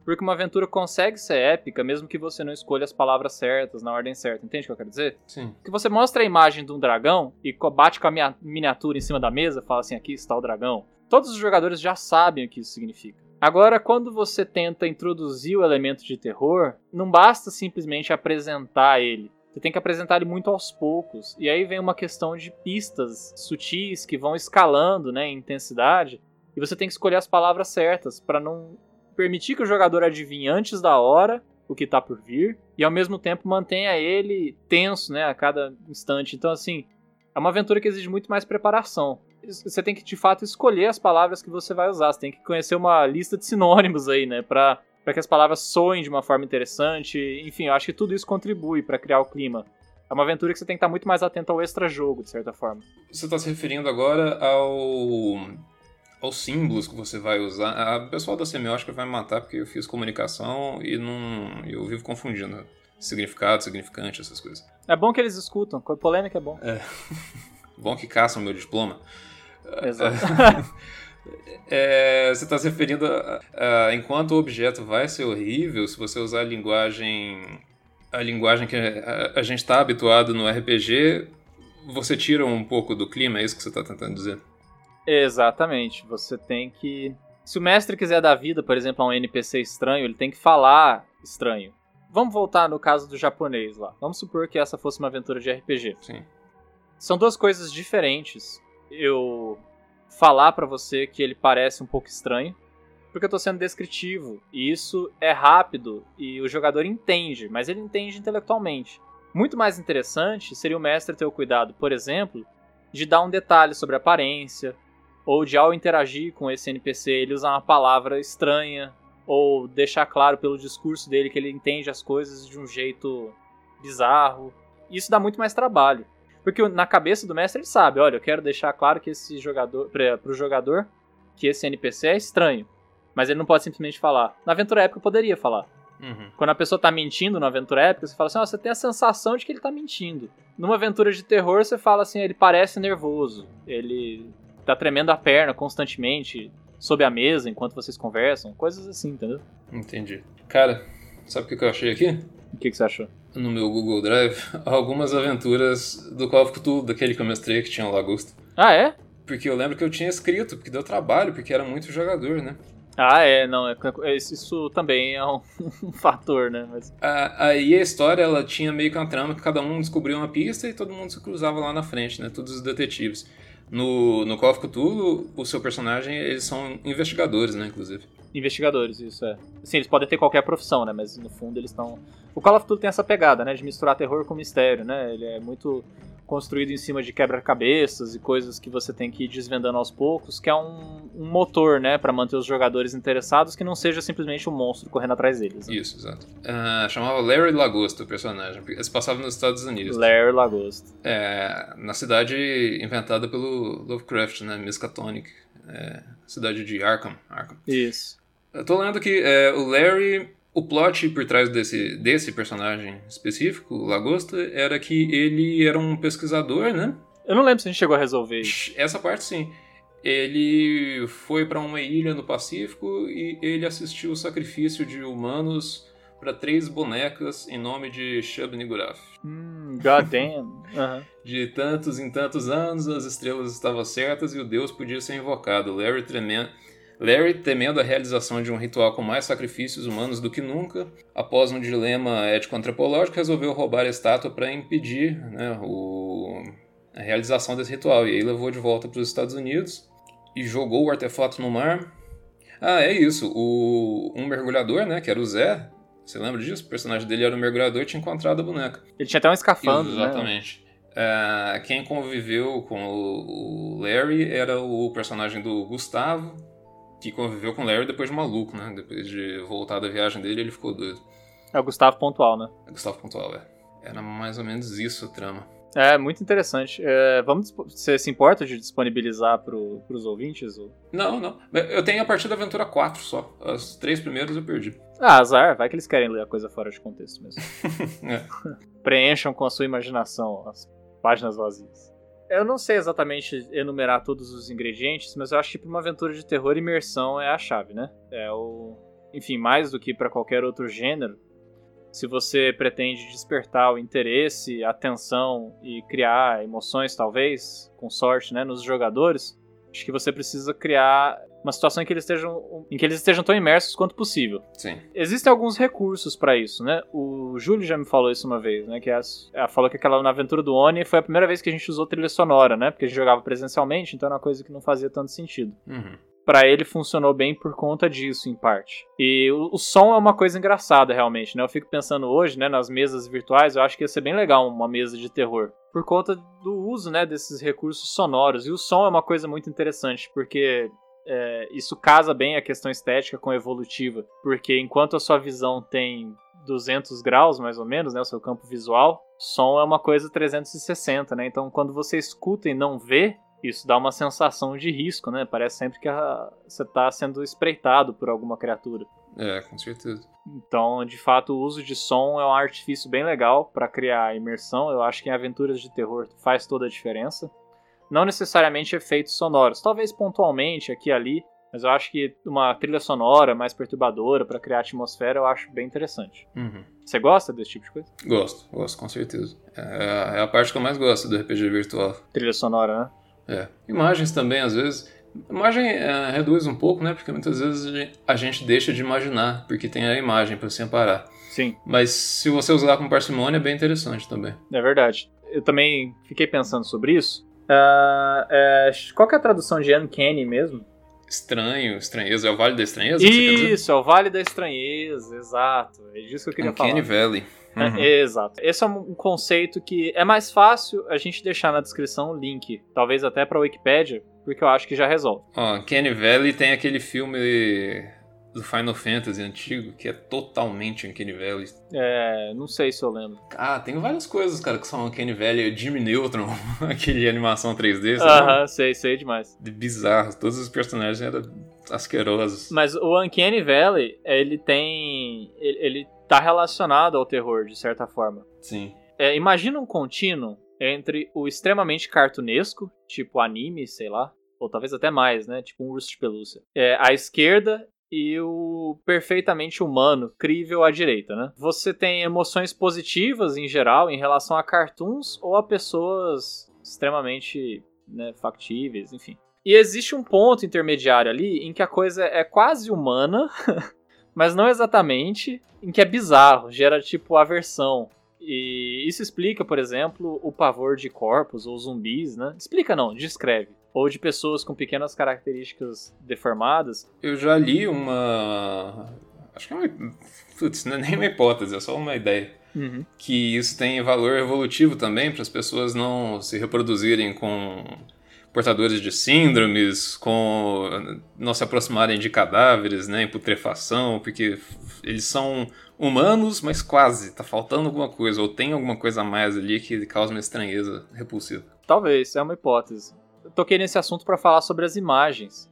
Porque uma aventura consegue ser épica mesmo que você não escolha as palavras certas, na ordem certa. Entende o que eu quero dizer? Sim. Que você mostra a imagem de um dragão e bate com a minha miniatura em cima da mesa, fala assim: aqui está o dragão. Todos os jogadores já sabem o que isso significa. Agora, quando você tenta introduzir o elemento de terror, não basta simplesmente apresentar ele. Você tem que apresentar ele muito aos poucos. E aí vem uma questão de pistas sutis que vão escalando né, em intensidade. E você tem que escolher as palavras certas para não permitir que o jogador adivinhe antes da hora o que tá por vir e ao mesmo tempo mantenha ele tenso, né, a cada instante. Então assim, é uma aventura que exige muito mais preparação. Você tem que de fato escolher as palavras que você vai usar, você tem que conhecer uma lista de sinônimos aí, né, para para que as palavras soem de uma forma interessante. Enfim, eu acho que tudo isso contribui para criar o clima. É uma aventura que você tem que estar muito mais atento ao extra jogo, de certa forma. Você está se referindo agora ao aos símbolos que você vai usar. A o pessoal da semiótica vai me matar porque eu fiz comunicação e não eu vivo confundindo significado, significante, essas coisas. É bom que eles escutam, co- polêmica é bom. Bom que caçam meu diploma. Exato. É, você está se referindo a, a- enquanto o objeto vai ser horrível se você usar a linguagem a linguagem que a, a gente está habituado no RPG, você tira um pouco do clima, é isso que você está tentando dizer? Exatamente. Você tem que. Se o mestre quiser dar vida, por exemplo, a um NPC estranho, ele tem que falar estranho. Vamos voltar no caso do japonês lá. Vamos supor que essa fosse uma aventura de RPG. Sim. São duas coisas diferentes. Eu falar pra você que ele parece um pouco estranho, porque eu tô sendo descritivo. E isso é rápido e o jogador entende, mas ele entende intelectualmente. Muito mais interessante seria o mestre ter o cuidado, por exemplo, de dar um detalhe sobre a aparência, ou de ao interagir com esse NPC ele usar uma palavra estranha, ou deixar claro pelo discurso dele que ele entende as coisas de um jeito bizarro. Isso dá muito mais trabalho. Porque na cabeça do mestre ele sabe, olha, eu quero deixar claro que esse jogador, pro jogador, que esse NPC é estranho. Mas ele não pode simplesmente falar. Na aventura épica poderia falar. Uhum. Quando a pessoa tá mentindo na aventura épica, você fala assim, ó, você tem a sensação de que ele tá mentindo. Numa aventura de terror, você fala assim, ele parece nervoso. Ele tá tremendo a perna constantemente sob a mesa enquanto vocês conversam. Coisas assim, entendeu? Entendi. Cara, sabe o que eu achei aqui? O que, que você achou? No meu Google Drive, algumas aventuras do Call of Cthulhu, daquele que eu mestrei que tinha o Lagosta. Ah, é? Porque eu lembro que eu tinha escrito, porque deu trabalho, porque era muito jogador, né? Ah, é, não, é, é- isso também é um, um fator, né? Mas, A- Aí a história, ela tinha meio que uma trama que cada um descobria uma pista e todo mundo se cruzava lá na frente, né? Todos os detetives. No, no Call of Cthulhu, o seu personagem, eles são investigadores, né, inclusive. investigadores, isso é. Sim, eles podem ter qualquer profissão, né? Mas no fundo eles estão. O Call of Duty tem essa pegada, né? De misturar terror com mistério, né? Ele é muito construído em cima de quebra-cabeças e coisas que você tem que ir desvendando aos poucos, que é um, um motor, né? Pra manter os jogadores interessados, que não seja simplesmente um monstro correndo atrás deles. Né? Isso, exato. Ah, chamava Larry Lagosta o personagem. porque Eles passavam nos Estados Unidos. Larry Lagosta. É, na cidade inventada pelo Lovecraft, né? Miskatonic. É, cidade de Arkham. Arkham. Isso. Eu tô lendo que é, o Larry, o plot por trás desse, desse personagem específico, Lagosta, era que ele era um pesquisador, né? Eu não lembro se a gente chegou a resolver isso. Essa parte sim. Ele foi para uma ilha no Pacífico e ele assistiu o sacrifício de humanos para três bonecas em nome de Shub Niggurath. Hum, god damn. Aham. De tantos em tantos anos, as estrelas estavam certas e o deus podia ser invocado. Larry, tremen- Larry, temendo a realização de um ritual com mais sacrifícios humanos do que nunca, após um dilema ético-antropológico, resolveu roubar a estátua para impedir né, o- a realização desse ritual. E aí levou de volta para os Estados Unidos e jogou o artefato no mar. Ah, é isso. O, um mergulhador, né, que era o Zé, Você lembra disso? O personagem dele era um mergulhador e tinha encontrado a boneca. Ele tinha até um escafandro, né? Exatamente. É, quem conviveu com o Larry era o personagem do Gustavo, que conviveu com o Larry depois de maluco, né? Depois de voltar da viagem dele, ele ficou doido. É o Gustavo Pontual, né? É Gustavo Pontual, é. Era mais ou menos isso a trama. É, muito interessante. É, vamos, você se importa de disponibilizar para os ouvintes? Ou... Não, não. Eu tenho a partir da Aventura 4 só. As três primeiras eu perdi. Ah, azar. Vai que eles querem ler a coisa fora de contexto mesmo. é. Preencham com a sua imaginação as páginas vazias. Eu não sei exatamente enumerar todos os ingredientes, mas eu acho que para uma aventura de terror, imersão é a chave, né? É o. Enfim, mais do que para qualquer outro gênero, se você pretende despertar o interesse, a atenção e criar emoções, talvez, com sorte, né, nos jogadores, acho que você precisa criar uma situação em que eles estejam, em que eles estejam tão imersos quanto possível. Sim. Existem alguns recursos para isso, né? O Júlio já me falou isso uma vez, né? Que é ela falou que aquela na aventura do Oni foi a primeira vez que a gente usou trilha sonora, né? Porque a gente jogava presencialmente, então era uma coisa que não fazia tanto sentido. Uhum para ele funcionou bem por conta disso, em parte. E o, o, som é uma coisa engraçada, realmente, né? Eu fico pensando hoje, né, nas mesas virtuais, eu acho que ia ser bem legal uma mesa de terror. Por conta do uso, né, desses recursos sonoros. E o som é uma coisa muito interessante, porque é, isso casa bem a questão estética com a evolutiva. Porque enquanto a sua visão tem 200 graus, mais ou menos, né, o seu campo visual, som é uma coisa 360, né? Então, quando você escuta e não vê, isso dá uma sensação de risco, né? Parece sempre que a, você está sendo espreitado por alguma criatura. É, com certeza. Então, de fato, o uso de som é um artifício bem legal para criar imersão. Eu acho que em aventuras de terror faz toda a diferença. Não necessariamente efeitos sonoros, talvez pontualmente aqui e ali, mas eu acho que uma trilha sonora mais perturbadora para criar atmosfera eu acho bem interessante. Uhum. Você gosta desse tipo de coisa? Gosto, gosto, com certeza. É, é a parte que eu mais gosto do RPG virtual. Trilha sonora, né? É. Imagens também, às vezes. Imagem é, reduz um pouco, né? Porque muitas vezes a gente deixa de imaginar, porque tem a imagem para se amparar. Sim. Mas se você usar com parcimônia, é bem interessante também. É verdade. Eu também fiquei pensando sobre isso. Uh, é, qual é a tradução de Uncanny mesmo? Estranho, estranheza. É o Vale da Estranheza? Isso, é o Vale da Estranheza, exato. É disso que eu queria Uncanny falar. Valley. É, uhum. É, exato. Esse é um conceito que é mais fácil a gente deixar na descrição o link, talvez até para a Wikipedia, porque eu acho que já resolve. Ó, Kenny Valley tem aquele filme do Final Fantasy antigo que é totalmente Uncanny Valley. É, não sei se eu lembro. Ah, tem várias coisas, cara, que são Uncanny Valley. Jimmy Neutron, aquele animação 3D. Aham, uh -huh, sei, sei demais. De bizarro, todos os personagens eram asquerosos. Mas o Uncanny Valley, ele tem... ele, ele tá relacionado ao terror, de certa forma. Sim. É, imagina um contínuo entre o extremamente cartunesco, tipo anime, sei lá, ou talvez até mais, né? Tipo um urso de pelúcia. É, à esquerda e o perfeitamente humano, crível à direita, né? Você tem emoções positivas em geral em relação a cartoons ou a pessoas extremamente né, factíveis, enfim. E existe um ponto intermediário ali em que a coisa é quase humana, mas não exatamente, em que é bizarro, gera tipo aversão. E isso explica, por exemplo, o pavor de corpos ou zumbis, né? Explica não, descreve. Ou de pessoas com pequenas características deformadas. Eu já li uma. Acho que é uma. Putz, não é nem uma hipótese, é só uma ideia. Uhum. Que isso tem valor evolutivo também para as pessoas não se reproduzirem com portadores de síndromes, com não se aproximarem de cadáveres, né, em putrefação, porque eles são humanos, mas quase, tá faltando alguma coisa, ou tem alguma coisa a mais ali que causa uma estranheza repulsiva. Talvez, é uma hipótese. Toquei nesse assunto para falar sobre as imagens.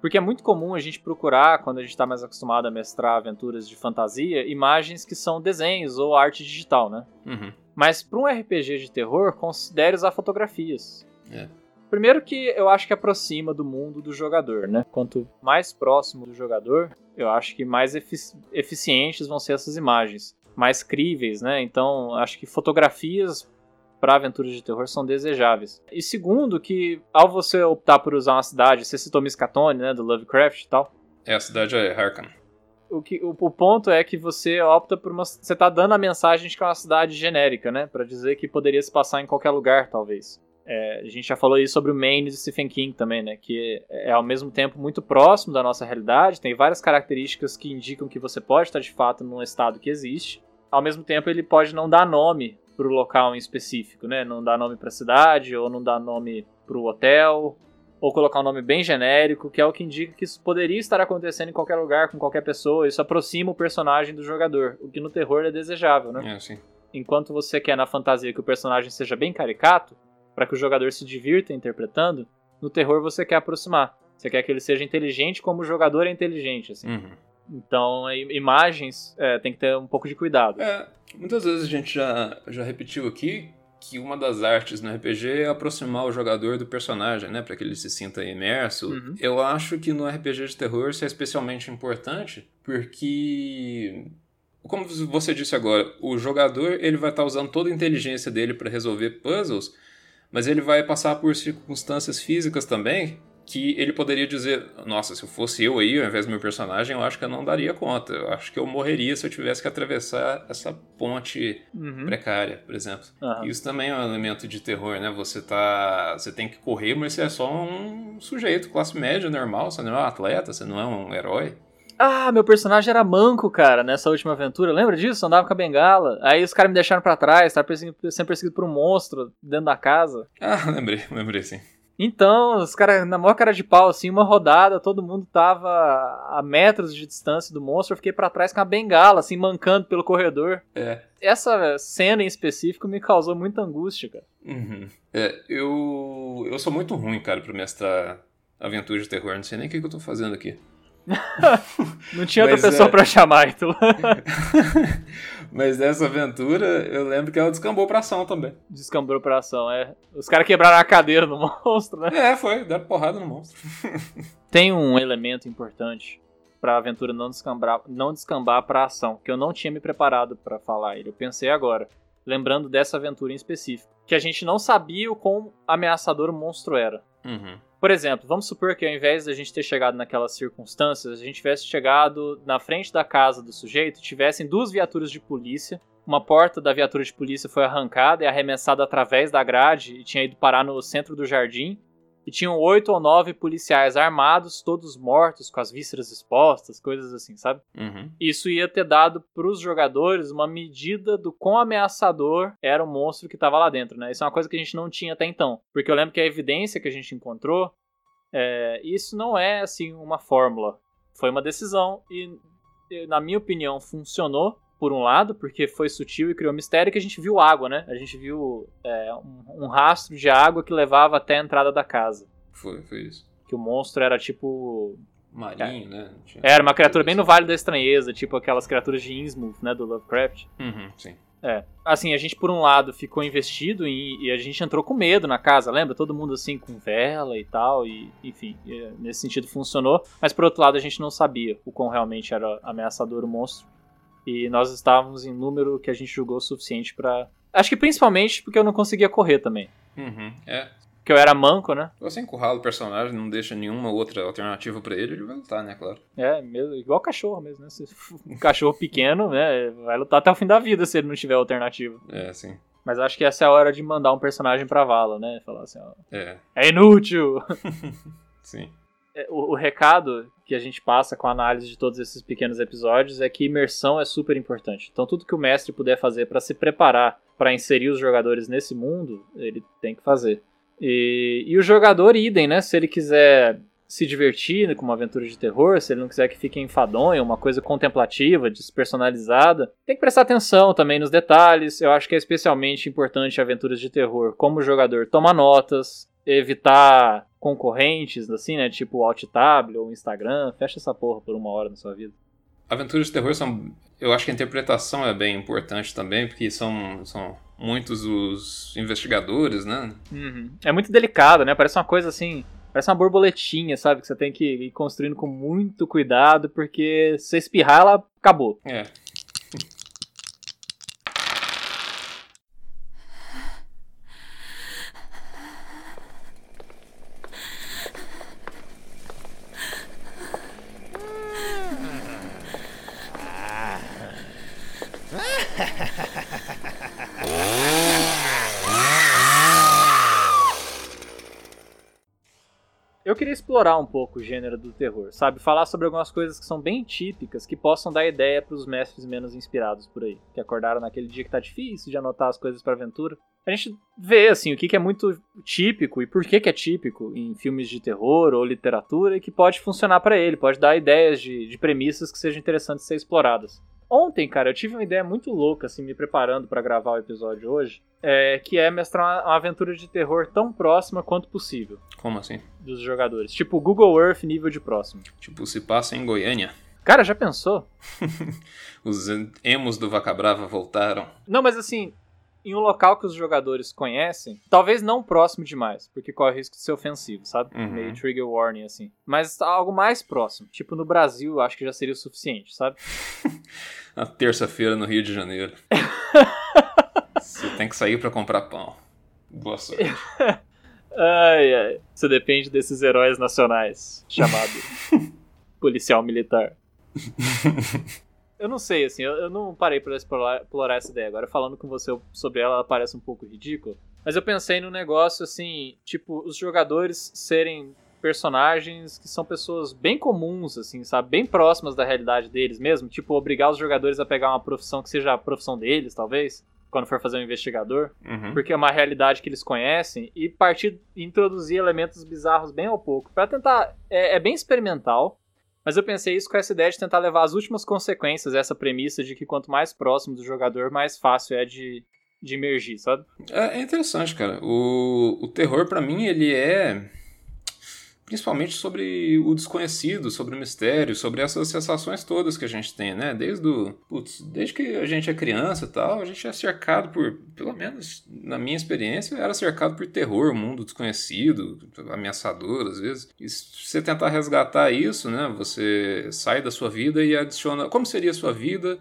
Porque é muito comum a gente procurar, quando a gente está mais acostumado a mestrar aventuras de fantasia, imagens que são desenhos ou arte digital, né? Uhum. Mas para um RPG de terror, considere usar fotografias. É. Primeiro que eu acho que aproxima do mundo do jogador, né? Quanto mais próximo do jogador, eu acho que mais efici eficientes vão ser essas imagens, mais críveis, né? Então, acho que fotografias para aventuras de terror são desejáveis. E segundo, que ao você optar por usar uma cidade, você citou Miskatone, né, do Lovecraft e tal. É, a cidade é Harkan. O, que, o, o, ponto é que você opta por uma. Você tá dando a mensagem de que é uma cidade genérica, né? para dizer que poderia se passar em qualquer lugar, talvez. É, a gente já falou isso sobre o Maine de Stephen King também, né? Que é ao mesmo tempo muito próximo da nossa realidade, tem várias características que indicam que você pode estar de fato num estado que existe. Ao mesmo tempo, ele pode não dar nome para o local em específico, né? Não dar nome para a cidade, ou não dar nome para o hotel, ou colocar um nome bem genérico, que é o que indica que isso poderia estar acontecendo em qualquer lugar, com qualquer pessoa. Isso aproxima o personagem do jogador, o que no terror é desejável, né? É, sim. Enquanto você quer na fantasia que o personagem seja bem caricato, para que o jogador se divirta interpretando, no terror você quer aproximar. Você quer que ele seja inteligente como o jogador é inteligente, assim. Uhum. Então, imagens é, tem que ter um pouco de cuidado. É, muitas vezes a gente já, já repetiu aqui que uma das artes no RPG é aproximar o jogador do personagem, né, para que ele se sinta imerso. Uhum. Eu acho que no RPG de terror isso é especialmente importante, porque como você disse agora, o jogador ele vai estar usando toda a inteligência dele para resolver puzzles, mas ele vai passar por circunstâncias físicas também que ele poderia dizer: Nossa, se eu fosse eu aí, ao invés do meu personagem, eu acho que eu não daria conta. Eu acho que eu morreria se eu tivesse que atravessar essa ponte Uhum. precária, por exemplo. Aham. Isso também é um elemento de terror, né? Você tá. Você tem que correr, mas você é só um sujeito, classe média, normal, você não é um atleta, você não é um herói. Ah, meu personagem era manco, cara, nessa última aventura. Lembra disso? Andava com a bengala. Aí os caras me deixaram pra trás, tava perseguido- sendo perseguido por um monstro dentro da casa. Ah, lembrei, lembrei sim. Então, os caras, na maior cara de pau, assim, uma rodada, todo mundo tava a metros de distância do monstro. Eu fiquei pra trás com a bengala, assim, mancando pelo corredor. É. Essa cena em específico me causou muita angústia, cara. Uhum. É, eu. Eu sou muito ruim, cara, pra mestrar aventura de terror. Não sei nem o que, que eu tô fazendo aqui. Não tinha outra Mas, pessoa é- pra chamar, então. Mas dessa aventura, eu lembro que ela descambou pra ação também. Descambrou pra ação, é. Os caras quebraram a cadeira no monstro, né? É, foi, deram porrada no monstro. Tem um elemento importante pra aventura não descambar, não descambar pra ação, que eu não tinha me preparado pra falar ele. Eu pensei agora, lembrando dessa aventura em específico, que a gente não sabia o quão ameaçador o monstro era. Uhum. Por exemplo, vamos supor que ao invés da gente ter chegado naquelas circunstâncias, a gente tivesse chegado na frente da casa do sujeito, tivessem duas viaturas de polícia, uma porta da viatura de polícia foi arrancada e arremessada através da grade e tinha ido parar no centro do jardim, e tinham oito ou nove policiais armados, todos mortos, com as vísceras expostas, coisas assim, sabe? Uhum. Isso ia ter dado para os jogadores uma medida do quão ameaçador era o monstro que estava lá dentro, né? Isso é uma coisa que a gente não tinha até então. Porque eu lembro que a evidência que a gente encontrou, é, isso não é assim uma fórmula. Foi uma decisão e, e, na minha opinião, funcionou. Por um lado, porque foi sutil e criou mistério, que a gente viu água, né? A gente viu é, um, um rastro de água que levava até a entrada da casa. Foi, foi isso. Que o monstro era tipo Marinho, né? Tinha- era uma criatura bem no Vale da Estranheza, tipo aquelas criaturas de Innsmouth, né, do Lovecraft. Uhum, sim. É. Assim, a gente por um lado ficou investido e, e a gente entrou com medo na casa, lembra? Todo mundo assim com vela e tal, e enfim, e, nesse sentido funcionou. Mas por outro lado a gente não sabia o quão realmente era ameaçador o monstro. E nós estávamos em número que a gente julgou suficiente pra. Acho que principalmente porque eu não conseguia correr também. Uhum. É. Porque eu era manco, né? Você encurrala o personagem, não deixa nenhuma outra alternativa pra ele, ele vai lutar, né, claro. É, mesmo, igual cachorro mesmo, né? Se- Um cachorro pequeno, né? Vai lutar até o fim da vida se ele não tiver alternativa. É, sim. Mas acho que essa é a hora de mandar um personagem pra vala, né? Falar assim, ó, É, é inútil! sim. É, O, o recado que a gente passa com a análise de todos esses pequenos episódios é que imersão é super importante. Então tudo que o mestre puder fazer pra se preparar pra inserir os jogadores nesse mundo, ele tem que fazer. E, e o jogador idem, né? Se ele quiser se divertir com uma aventura de terror, se ele não quiser que fique enfadonho, uma coisa contemplativa, despersonalizada, tem que prestar atenção também nos detalhes. Eu acho que é especialmente importante aventuras de terror, como o jogador toma notas, evitar concorrentes, assim, né? Tipo o Alt Tab ou o Instagram. Fecha essa porra por uma hora na sua vida. Aventuras de terror são. Eu acho que a interpretação é bem importante também, porque são, são muitos os investigadores, né? Uhum. É muito delicado, né? Parece uma coisa assim. Parece uma borboletinha, sabe? Que você tem que ir construindo com muito cuidado, porque se espirrar, ela acabou. É. queria explorar um pouco o gênero do terror, sabe? Falar sobre algumas coisas que são bem típicas, que possam dar ideia para os mestres menos inspirados por aí, que acordaram naquele dia que tá difícil de anotar as coisas para aventura. A gente vê, assim, o que, que é muito típico e por que, que é típico em filmes de terror ou literatura e que pode funcionar para ele, pode dar ideias de, de premissas que sejam interessantes de ser exploradas. Ontem, cara, eu tive uma ideia muito louca, assim, me preparando para gravar o episódio hoje, é, que é mestrar uma, uma aventura de terror tão próxima quanto possível Como assim? dos jogadores. Tipo Google Earth nível de próximo. Tipo, se passa em Goiânia. Cara, já pensou? Os emos do Vaca Brava voltaram. Não, mas assim, em um local que os jogadores conhecem, talvez não próximo demais, porque corre o risco de ser ofensivo, sabe? Uhum. Meio trigger warning, assim. Mas algo mais próximo. Tipo, no Brasil, acho que já seria o suficiente, sabe? Na terça-feira no Rio de Janeiro. Você tem que sair pra comprar pão. Boa sorte. Ai, ai. Você depende desses heróis nacionais, chamado policial militar. Eu não sei, assim, eu, eu não parei pra explorar, explorar essa ideia. Agora, falando com você sobre ela, ela parece um pouco ridícula. Mas eu pensei num negócio, assim, tipo, os jogadores serem personagens que são pessoas bem comuns, assim, sabe? Bem próximas da realidade deles mesmo. Tipo, obrigar os jogadores a pegar uma profissão que seja a profissão deles, talvez, quando for fazer um investigador. Uhum. Porque é uma realidade que eles conhecem. E partir introduzir elementos bizarros bem ao pouco. Pra tentar. É, é bem experimental. Mas eu pensei isso com essa ideia de tentar levar as últimas consequências, essa premissa de que quanto mais próximo do jogador, mais fácil é de, de emergir, sabe? É, é interessante, cara. O, o terror, pra mim, ele é principalmente sobre o desconhecido, sobre o mistério, sobre essas sensações todas que a gente tem, né? Desde o, putz, desde que a gente é criança tal, a gente é cercado por, pelo menos na minha experiência, era cercado por terror, mundo desconhecido, ameaçador às vezes. E se você tentar resgatar isso, né? Você sai da sua vida e adiciona como seria a sua vida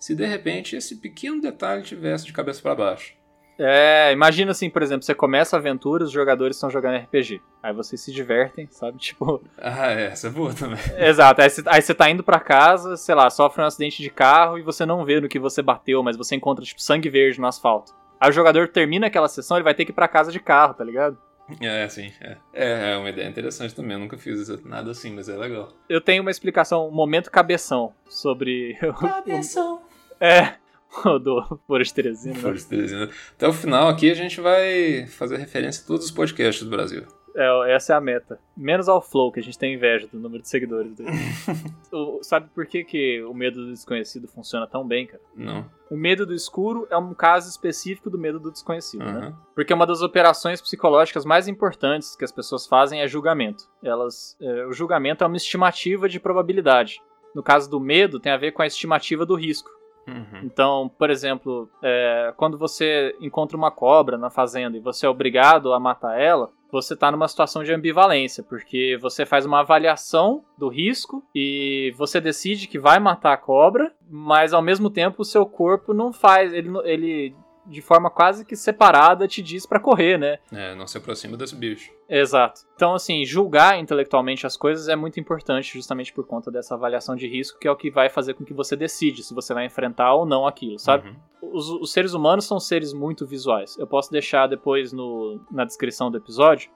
se de repente esse pequeno detalhe tivesse de cabeça para baixo. É, imagina assim, por exemplo, você começa a aventura, os jogadores estão jogando RPG. Aí vocês se divertem, sabe? Tipo. Ah, é, essa é boa também. Exato. Aí você, aí você tá indo pra casa, sei lá, sofre um acidente de carro e você não vê no que você bateu, mas você encontra, tipo, sangue verde no asfalto. Aí o jogador termina aquela sessão, ele vai ter que ir pra casa de carro, tá ligado? É, sim. É. é, é uma ideia interessante também. Eu nunca fiz nada assim, mas é legal. Eu tenho uma explicação, um momento cabeção, sobre. Cabeção. É. do Foro de Teresina. né? Flores de Teresina. Até o final aqui a gente vai fazer referência a todos os podcasts do Brasil. É, essa é a meta. Menos ao Flow, que a gente tem inveja do número de seguidores dele. O- sabe por que, que o medo do desconhecido funciona tão bem, cara? Não. O medo do escuro é um caso específico do medo do desconhecido, né? Aham. Porque uma das operações psicológicas mais importantes que as pessoas fazem é julgamento. Elas, é, o julgamento é uma estimativa de probabilidade. No caso do medo, tem a ver com a estimativa do risco. Uhum. Então, por exemplo, é, quando você encontra uma cobra na fazenda e você é obrigado a matar ela, você está numa situação de ambivalência, porque você faz uma avaliação do risco e você decide que vai matar a cobra, mas ao mesmo tempo o seu corpo não faz, ele, ele de forma quase que separada te diz para correr, né? É, não se aproxima desse bicho. Exato. Então, assim, julgar intelectualmente as coisas é muito importante justamente por conta dessa avaliação de risco, que é o que vai fazer com que você decide se você vai enfrentar ou não aquilo, sabe? Uhum. Os, os seres humanos são seres muito visuais. Eu posso deixar depois no, na descrição do episódio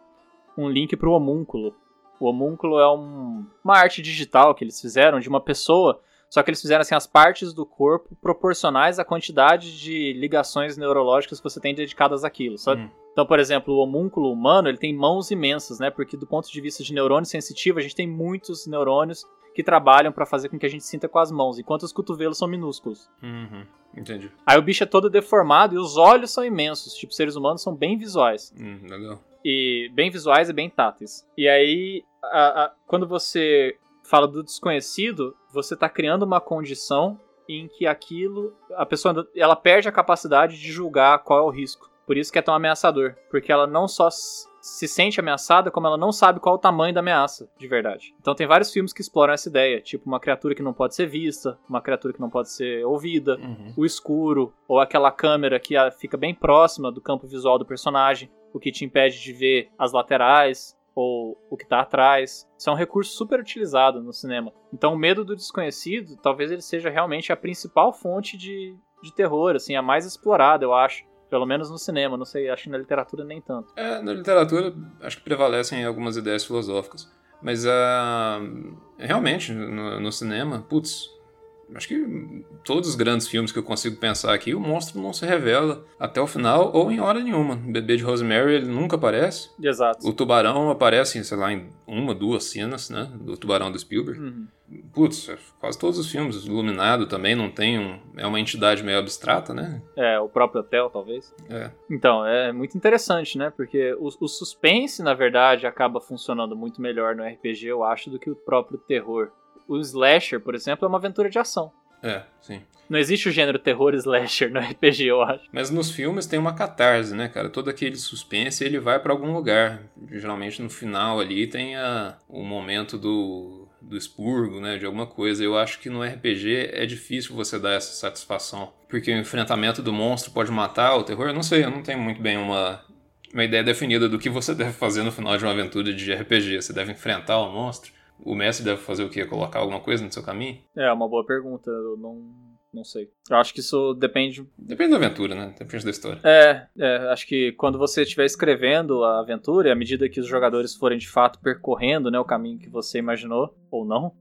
um link pro homúnculo. O homúnculo é um- uma arte digital que eles fizeram de uma pessoa, só que eles fizeram assim as partes do corpo proporcionais à quantidade de ligações neurológicas que você tem dedicadas àquilo, sabe? Hum. Então, por exemplo, o homúnculo humano, ele tem mãos imensas, né? Porque do ponto de vista de neurônio sensitivo, a gente tem muitos neurônios que trabalham para fazer com que a gente sinta com as mãos, enquanto os cotovelos são minúsculos. Uhum. Entendi. Aí o bicho é todo deformado e os olhos são imensos. Tipo, seres humanos são bem visuais. Hum, legal. E bem visuais e bem táteis. E aí, a- a- quando você fala do desconhecido, você tá criando uma condição em que aquilo. A pessoa ela perde a capacidade de julgar qual é o risco. Por isso que é tão ameaçador. Porque ela não só se sente ameaçada, como ela não sabe qual é o tamanho da ameaça, de verdade. Então tem vários filmes que exploram essa ideia. Tipo, uma criatura que não pode ser vista, uma criatura que não pode ser ouvida, Uhum. o escuro, ou aquela câmera que ah, fica bem próxima do campo visual do personagem, o que te impede de ver as laterais ou o que tá atrás. Isso é um recurso super utilizado no cinema. Então o medo do desconhecido, talvez ele seja realmente a principal fonte de, de terror, assim, a mais explorada, eu acho. Pelo menos no cinema, não sei, acho que na literatura nem tanto. É, na literatura acho que prevalecem algumas ideias filosóficas. Mas uh, realmente, no, no cinema, putz, Acho que todos os grandes filmes que eu consigo pensar aqui, o monstro não se revela até o final ou em hora nenhuma. O bebê de Rosemary ele nunca aparece. Exato. O tubarão aparece, sei lá, em uma, duas cenas, né? Do tubarão do Spielberg. Uhum. Putz, quase todos os filmes. Iluminado também não tem um. É uma entidade meio abstrata, né? É, o próprio hotel, talvez. É. Então, é muito interessante, né? Porque o, o suspense, na verdade, acaba funcionando muito melhor no RPG, eu acho, do que o próprio terror o slasher, por exemplo, é uma aventura de ação. É, sim. Não existe o gênero terror slasher no RPG, eu acho. Mas nos filmes tem uma catarse, né, cara? Todo aquele suspense ele vai para algum lugar. Geralmente no final ali tem a, o momento do, do expurgo, né, de alguma coisa. Eu acho que no RPG é difícil você dar essa satisfação. Porque o enfrentamento do monstro pode matar o terror. Eu não sei, eu não tenho muito bem uma, uma ideia definida do que você deve fazer no final de uma aventura de RPG. Você deve enfrentar o monstro o mestre deve fazer o quê? Colocar alguma coisa no seu caminho? É, uma boa pergunta. Eu não, não sei. Eu acho que isso depende. Depende da aventura, né? Depende da história. É, é acho que quando você estiver escrevendo a aventura, à medida que os jogadores forem de fato percorrendo né, o caminho que você imaginou, ou não,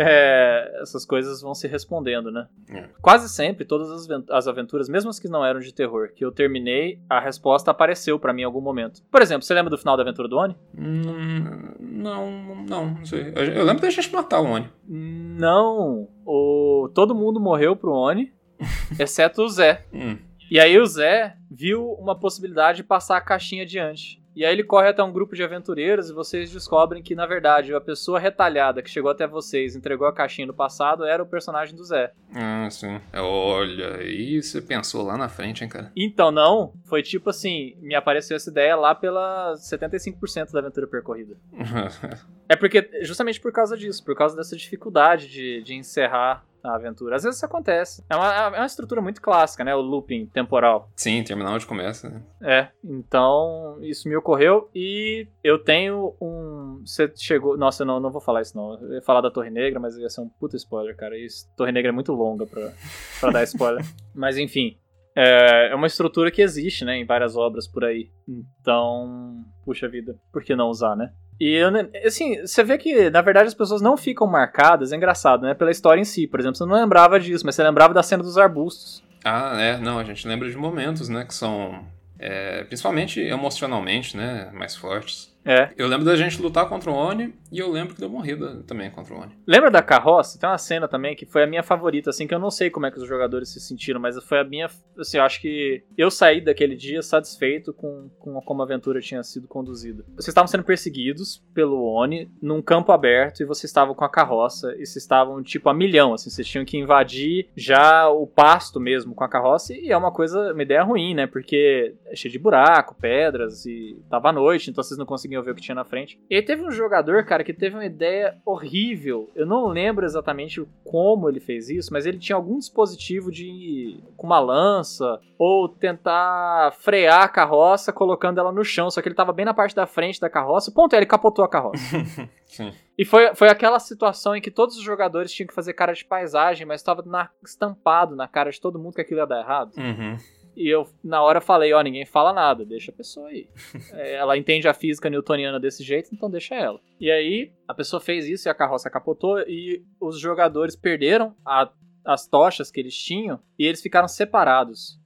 é, essas coisas vão se respondendo, né? É. Quase sempre, todas as aventuras, mesmo as que não eram de terror, que eu terminei, a resposta apareceu para mim em algum momento. Por exemplo, você lembra do final da aventura do Oni? Hum, não, não, não sei. Eu lembro da gente matar o Oni. Não, o... todo mundo morreu pro Oni, exceto o Zé. Hum. E aí o Zé viu uma possibilidade de passar a caixinha adiante. E aí ele corre até um grupo de aventureiros e vocês descobrem que, na verdade, a pessoa retalhada que chegou até vocês entregou a caixinha no passado era o personagem do Zé. Ah, sim. Olha, aí você pensou lá na frente, hein, cara? Então, não. Foi tipo assim, me apareceu essa ideia lá pela 75% da aventura percorrida. é porque, justamente por causa disso, por causa dessa dificuldade de, de encerrar a aventura. Às vezes isso acontece. É uma, é uma estrutura muito clássica, né? O looping temporal. Sim, terminar onde começa. Né? É, então isso me ocorreu e eu tenho um. Você chegou. Nossa, eu não, não vou falar isso não. Eu ia falar da Torre Negra, mas ia ser um puta spoiler, cara. Isso, Torre Negra é muito longa pra, pra dar spoiler. mas enfim. É, é uma estrutura que existe, né, em várias obras por aí. Então, puxa vida, por que não usar, né? E assim, você vê que, na verdade, as pessoas não ficam marcadas, é engraçado, né? Pela história em si. Por exemplo, você não lembrava disso, mas você lembrava da cena dos arbustos. Ah, é, não, a gente lembra de momentos, né, que são é, principalmente emocionalmente, né, mais fortes. É. Eu lembro da gente lutar contra o Oni e eu lembro que deu morrida também contra o Oni. Lembra da carroça? Tem uma cena também que foi a minha favorita, assim, que eu não sei como é que os jogadores se sentiram, mas foi a minha. Assim, eu acho que eu saí daquele dia satisfeito com, com como a aventura tinha sido conduzida. Vocês estavam sendo perseguidos pelo Oni num campo aberto e vocês estavam com a carroça e vocês estavam, tipo, a milhão, assim, vocês tinham que invadir já o pasto mesmo com a carroça e é uma coisa, uma ideia ruim, né? Porque é cheio de buraco, pedras e tava à noite, então vocês não conseguiam ver o que tinha na frente. E aí teve um jogador, cara, que teve uma ideia horrível. Eu não lembro exatamente como ele fez isso, mas ele tinha algum dispositivo de com uma lança ou tentar frear a carroça colocando ela no chão, só que ele tava bem na parte da frente da carroça. Ponto, é, ele capotou a carroça. Sim. E foi, foi aquela situação em que todos os jogadores tinham que fazer cara de paisagem, mas estava estampado na cara de todo mundo que aquilo ia dar errado. Uhum. E eu, na hora, falei: Ó, ninguém fala nada, deixa a pessoa aí. é, ela entende a física newtoniana desse jeito, então deixa ela. E aí, a pessoa fez isso e a carroça capotou, e os jogadores perderam a, as tochas que eles tinham e eles ficaram separados.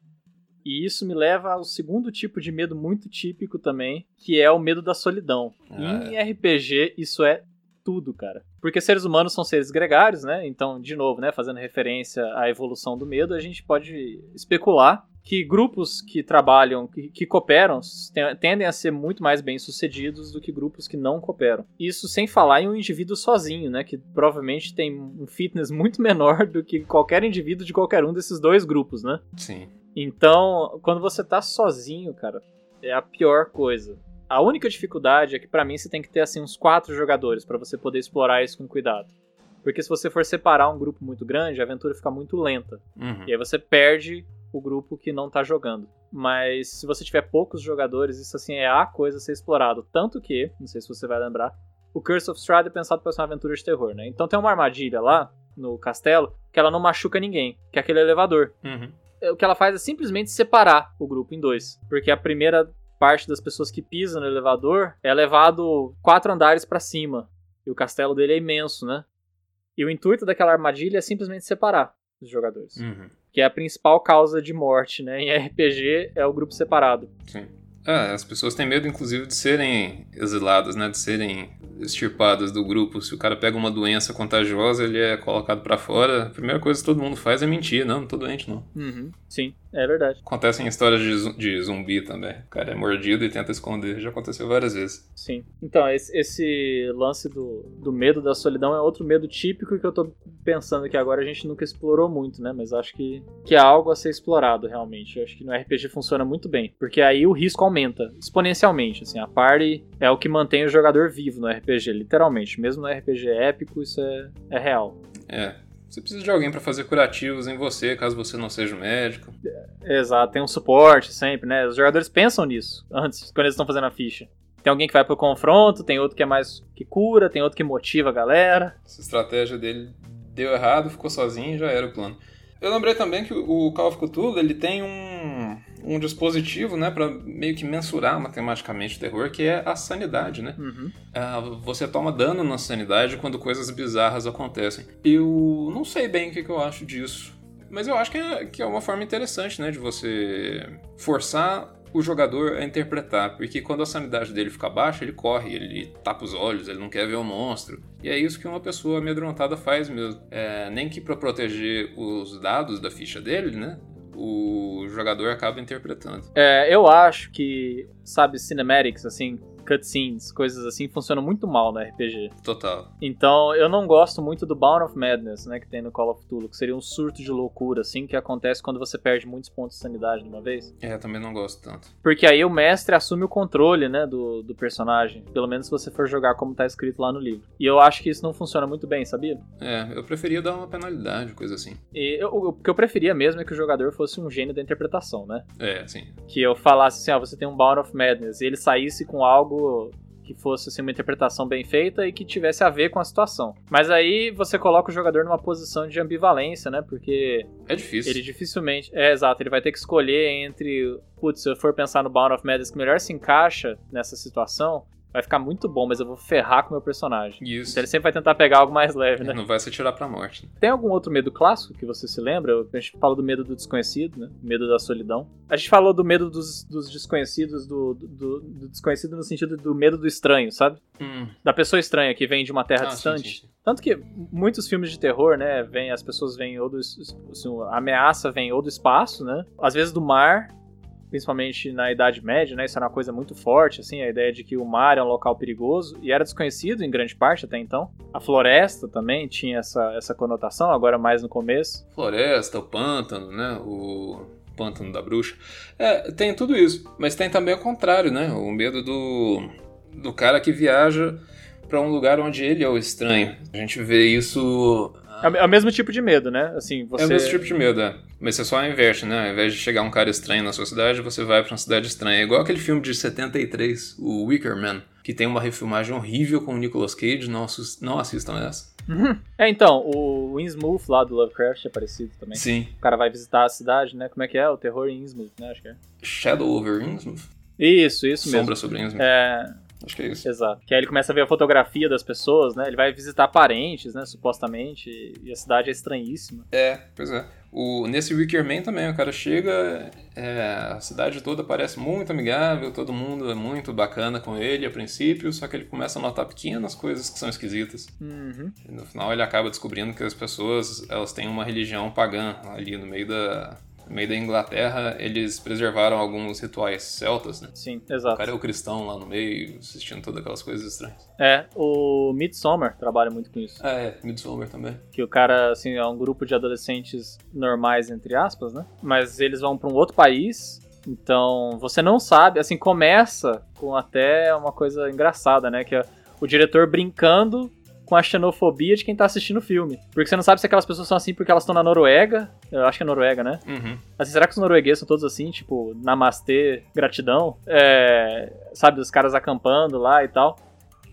E isso me leva ao segundo tipo de medo muito típico também, que é o medo da solidão. Ah, em RPG, isso é tudo, cara. Porque seres humanos são seres gregários, né? Então, de novo, né, fazendo referência à evolução do medo, a gente pode especular que grupos que trabalham, que, que cooperam, tendem a ser muito mais bem-sucedidos do que grupos que não cooperam. Isso sem falar em um indivíduo sozinho, né, que provavelmente tem um fitness muito menor do que qualquer indivíduo de qualquer um desses dois grupos, né? Sim. Então, quando você tá sozinho, cara, é a pior coisa. A única dificuldade é que para mim você tem que ter assim uns quatro jogadores para você poder explorar isso com cuidado. Porque se você for separar um grupo muito grande, a aventura fica muito lenta. Uhum. E aí você perde o grupo que não tá jogando. Mas se você tiver poucos jogadores, isso assim é a coisa a ser explorado. Tanto que, não sei se você vai lembrar, o Curse of Strahd é pensado para ser uma aventura de terror, né? Então tem uma armadilha lá no castelo que ela não machuca ninguém, que é aquele elevador. Uhum. o que ela faz é simplesmente separar o grupo em dois. Porque a primeira parte das pessoas que pisam no elevador é levado quatro andares para cima. E o castelo dele é imenso, né? E o intuito daquela armadilha é simplesmente separar os jogadores. Uhum. Que é a principal causa de morte, né? Em RPG é o grupo separado. Sim. É, as pessoas têm medo, inclusive, de serem exiladas, né? De serem extirpadas do grupo. Se o cara pega uma doença contagiosa, ele é colocado para fora. A primeira coisa que todo mundo faz é mentir. Não, não tô doente, não. Uhum. Sim, é verdade. Acontecem histórias de, zumbi também. O cara é mordido e tenta esconder. Já aconteceu várias vezes. Sim. Então, esse, esse lance do, do medo da solidão é outro medo típico que eu tô pensando que agora a gente nunca explorou muito, né? Mas acho que, que é algo a ser explorado realmente. Eu acho que no RPG funciona muito bem. Porque aí o risco aumenta exponencialmente. Assim, a party é o que mantém o jogador vivo no RPG, literalmente. Mesmo no RPG épico, isso é, é real. É. Você precisa de alguém para fazer curativos em você, caso você não seja médico. Exato, tem um suporte sempre, né? Os jogadores pensam nisso antes, quando eles estão fazendo a ficha. Tem alguém que vai pro confronto, tem outro que é mais que cura, tem outro que motiva a galera. Essa estratégia dele deu errado, ficou sozinho e já era o plano. Eu lembrei também que o Call of Cthulhu ele tem um, um dispositivo, né, para meio que mensurar matematicamente o terror, que é a sanidade, né? Uhum. Uh, você toma dano na sanidade quando coisas bizarras acontecem. Eu não sei bem o que, que eu acho disso. Mas eu acho que é, que é uma forma interessante, né, de você forçar o jogador a interpretar, porque quando a sanidade dele fica baixa, ele corre, ele tapa os olhos, ele não quer ver o monstro. E é isso que uma pessoa amedrontada faz mesmo. É, nem que para proteger os dados da ficha dele, né? O jogador acaba interpretando. É, eu acho que, sabe, cinematics, assim, cutscenes, coisas assim, funcionam muito mal no RPG. Total. Então, eu não gosto muito do Bound of Madness, né, que tem no Call of Cthulhu, que seria um surto de loucura, assim, que acontece quando você perde muitos pontos de sanidade de uma vez. É, também não gosto tanto. Porque aí o mestre assume o controle, né, do, do personagem, pelo menos se você for jogar como tá escrito lá no livro. E eu acho que isso não funciona muito bem, sabia? É, eu preferia dar uma penalidade, coisa assim. E eu, o que eu preferia mesmo é que o jogador fosse um gênio da interpretação, né? É, sim. Que eu falasse assim, ó, você tem um Bound of Madness, e ele saísse com algo que fosse assim, uma interpretação bem feita e que tivesse a ver com a situação. Mas aí você coloca o jogador numa posição de ambivalência, né? Porque. É difícil. Ele dificilmente. É, exato. Ele vai ter que escolher entre. Putz, se eu for pensar no Bound of Madness que melhor se encaixa nessa situação, vai ficar muito bom, mas eu vou ferrar com o meu personagem. Isso. Então ele sempre vai tentar pegar algo mais leve, né? Não vai se tirar pra morte. Tem algum outro medo clássico que você se lembra? A gente falou do medo do desconhecido, né? Medo da solidão. A gente falou do medo dos, dos desconhecidos, do, do, do, desconhecido no sentido do medo do estranho, sabe? Hum. Da pessoa estranha que vem de uma terra Ah, distante. sim, sim, sim. Tanto que muitos filmes de terror, né, vem, as pessoas vêm ou do. Assim, a ameaça vem ou do espaço, né? Às vezes do mar, principalmente na Idade Média, né? Isso era uma coisa muito forte, assim, a ideia de que o mar é um local perigoso e era desconhecido em grande parte até então. A floresta também tinha essa, essa conotação, agora mais no começo. Floresta, o pântano, né? O pântano da bruxa. É, tem tudo isso. Mas tem também o contrário, né? O medo do, do cara que viaja pra um lugar onde ele é o estranho. A gente vê isso. É o- é o mesmo tipo de medo, né? Assim, você. É o mesmo tipo de medo, é. Mas você só inverte, né? Ao invés de chegar um cara estranho na sua cidade, você vai pra uma cidade estranha. É igual aquele filme de 73, o Wicker Man, que tem uma refilmagem horrível com o Nicolas Cage. Não, não assistam essa. É, então, o Innsmouth lá do Lovecraft é parecido também. Sim. O cara vai visitar a cidade, né? Como é que é? O terror em Innsmouth, né? Acho que é. Shadow over Innsmouth? Isso, isso mesmo. Sombra sobre Innsmouth? É, Acho que é isso. exato. Que aí ele começa a ver a fotografia das pessoas, né? Ele vai visitar parentes, né? Supostamente. E a cidade é estranhíssima. É, pois é. O, nesse Wicker Man também, o cara chega, é, a cidade toda parece muito amigável, todo mundo é muito bacana com ele a princípio, só que ele começa a notar pequenas coisas que são esquisitas. Uhum. E no final ele acaba descobrindo que as pessoas, elas têm uma religião pagã ali no meio da, no meio da Inglaterra, eles preservaram alguns rituais celtas, né? Sim, O exato. cara é o cristão lá no meio, assistindo todas aquelas coisas estranhas. É, o Midsommar trabalha muito com isso. Ah, é, Midsommar também. Que o cara, assim, é um grupo de adolescentes normais, entre aspas, né? Mas eles vão pra um outro país. Então, você não sabe, assim, começa com até uma coisa engraçada, né? Que é o diretor brincando com a xenofobia de quem tá assistindo o filme. Porque você não sabe se aquelas pessoas são assim porque elas estão na Noruega. Eu acho que é Noruega, né? Uhum. Assim, será que os noruegueses são todos assim, tipo, namastê, gratidão? É, sabe, os caras acampando lá e tal.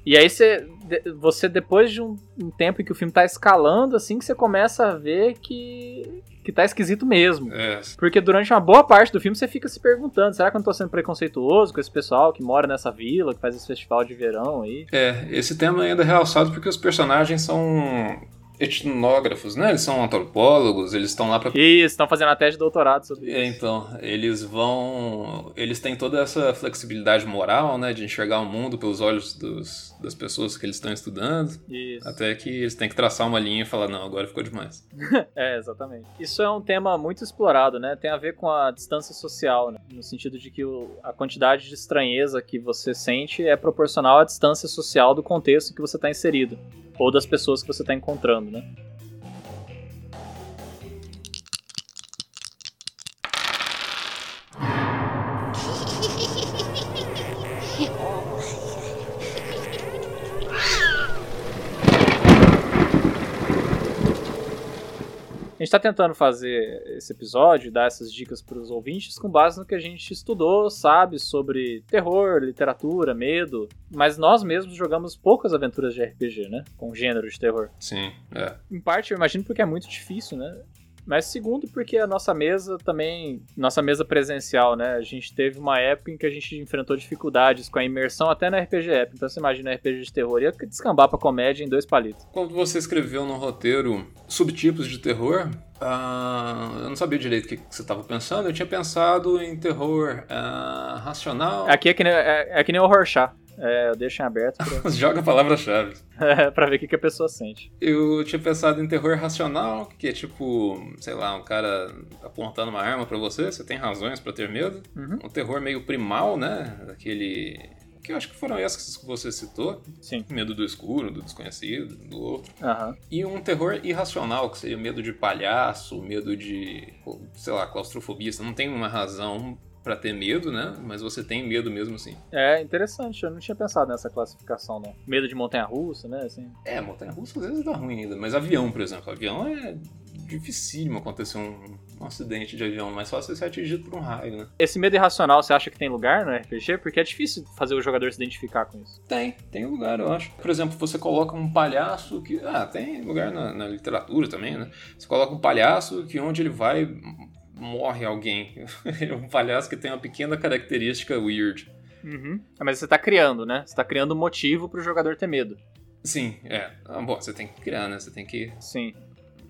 E aí você, você depois de um, um tempo em que o filme tá escalando, assim, que você começa a ver que, que tá esquisito mesmo. É, Porque durante uma boa parte do filme você fica se perguntando: será que eu não tô sendo preconceituoso com esse pessoal que mora nessa vila, que faz esse festival de verão aí? é, esse tema ainda é realçado porque os personagens são etnógrafos, né? Eles são antropólogos, eles estão lá pra Isso, estão fazendo a tese de doutorado sobre É, isso. então, eles vão. Eles têm toda essa flexibilidade moral, né? De enxergar o mundo pelos olhos dos, das pessoas que eles estão estudando. Isso. Até que eles têm que traçar uma linha e falar, não, agora ficou demais. É, exatamente. Isso é um tema muito explorado, né? Tem a ver com a distância social, né? No sentido de que o- a quantidade de estranheza que você sente é proporcional à distância social do contexto em que você está inserido. Ou das pessoas que você está encontrando, né? Gente está tentando fazer esse episódio, dar essas dicas para os ouvintes com base no que a gente estudou, sabe, sobre terror, literatura, medo. Mas nós mesmos jogamos poucas aventuras de RPG, né? Com gênero de terror. Sim, é. Em parte, eu imagino porque é muito difícil, né? Mas segundo, porque a nossa mesa também, nossa mesa presencial, né? A gente teve uma época em que a gente enfrentou dificuldades com a imersão até na RPG App. Então você imagina RPG de terror, ia descambar pra comédia em dois palitos. Quando você escreveu no roteiro subtipos de terror, ah, eu não sabia direito o que, que você estava pensando. Eu tinha pensado em terror ah, racional. Aqui é que nem, é, é que nem o Rorschach. É, eu deixo em aberto pra, Joga palavra-chave. pra ver o que, que a pessoa sente. Eu tinha pensado em terror racional, que é tipo, sei lá, um cara apontando uma arma pra você, você tem razões pra ter medo. Uhum. Um terror meio primal, né? Aquele. Que eu acho que foram essas que você citou. Sim. Medo do escuro, do desconhecido, do outro. Aham. E um terror irracional, que seria medo de palhaço, medo de, sei lá, claustrofobia. Você não tem uma razão pra ter medo, né? Mas você tem medo mesmo assim. É interessante, eu não tinha pensado nessa classificação, não. Medo de montanha-russa, né? Assim. É, montanha-russa às vezes dá ruim ainda. Mas avião, por exemplo. Avião é dificílimo acontecer um, um acidente de avião. Mais fácil você ser atingido por um raio, né? Esse medo irracional, você acha que tem lugar no RPG? Porque é difícil fazer o jogador se identificar com isso. Tem, tem lugar, eu acho. Por exemplo, você coloca um palhaço que. Ah, tem lugar na, na literatura também, né? Você coloca um palhaço que onde ele vai morre alguém. é um palhaço que tem uma pequena característica weird. Uhum. Mas você tá criando, né? Você tá criando um motivo pro jogador ter medo. Sim, é. Ah, bom, você tem que criar, né? Você tem que. Sim.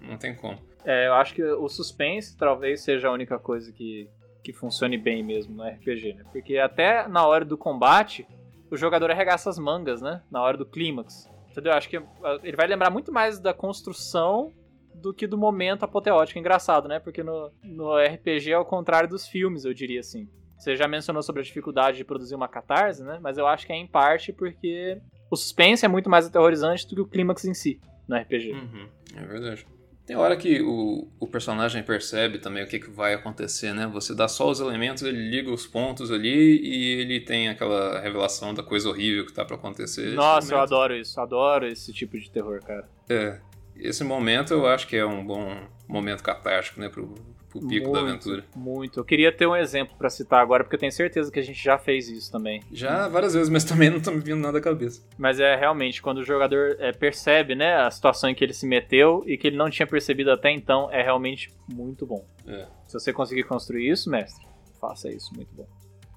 Não tem como. É, eu acho que o suspense talvez seja a única coisa que, que funcione bem mesmo no RPG, né? Porque até na hora do combate, o jogador arregaça as mangas, né? Na hora do clímax. Entendeu? Acho que ah, ele vai lembrar muito mais da construção do que do momento apoteótico. Engraçado, né? Porque no, no RPG é ao contrário dos filmes, eu diria assim. Você já mencionou sobre a dificuldade de produzir uma catarse, né? Mas eu acho que é em parte porque o suspense é muito mais aterrorizante do que o clímax em si no RPG. Uhum, é verdade. Tem hora que o, o personagem percebe também o que, que vai acontecer, né? Você dá só os elementos, ele liga os pontos ali e ele tem aquela revelação da coisa horrível que tá pra acontecer. Nossa, eu adoro isso. Adoro esse tipo de terror, cara. É. Esse momento eu acho que é um bom momento catártico, né? Pro, pro pico da Muito, aventura. Muito. Eu queria ter um exemplo pra citar agora, porque eu tenho certeza que a gente já fez isso também. Já várias vezes, mas também não tá me vindo nada à cabeça. Mas é realmente quando o jogador é, percebe, né, a situação em que ele se meteu e que ele não tinha percebido até então, é realmente muito bom. É. Se você conseguir construir isso, mestre, faça isso, muito bom.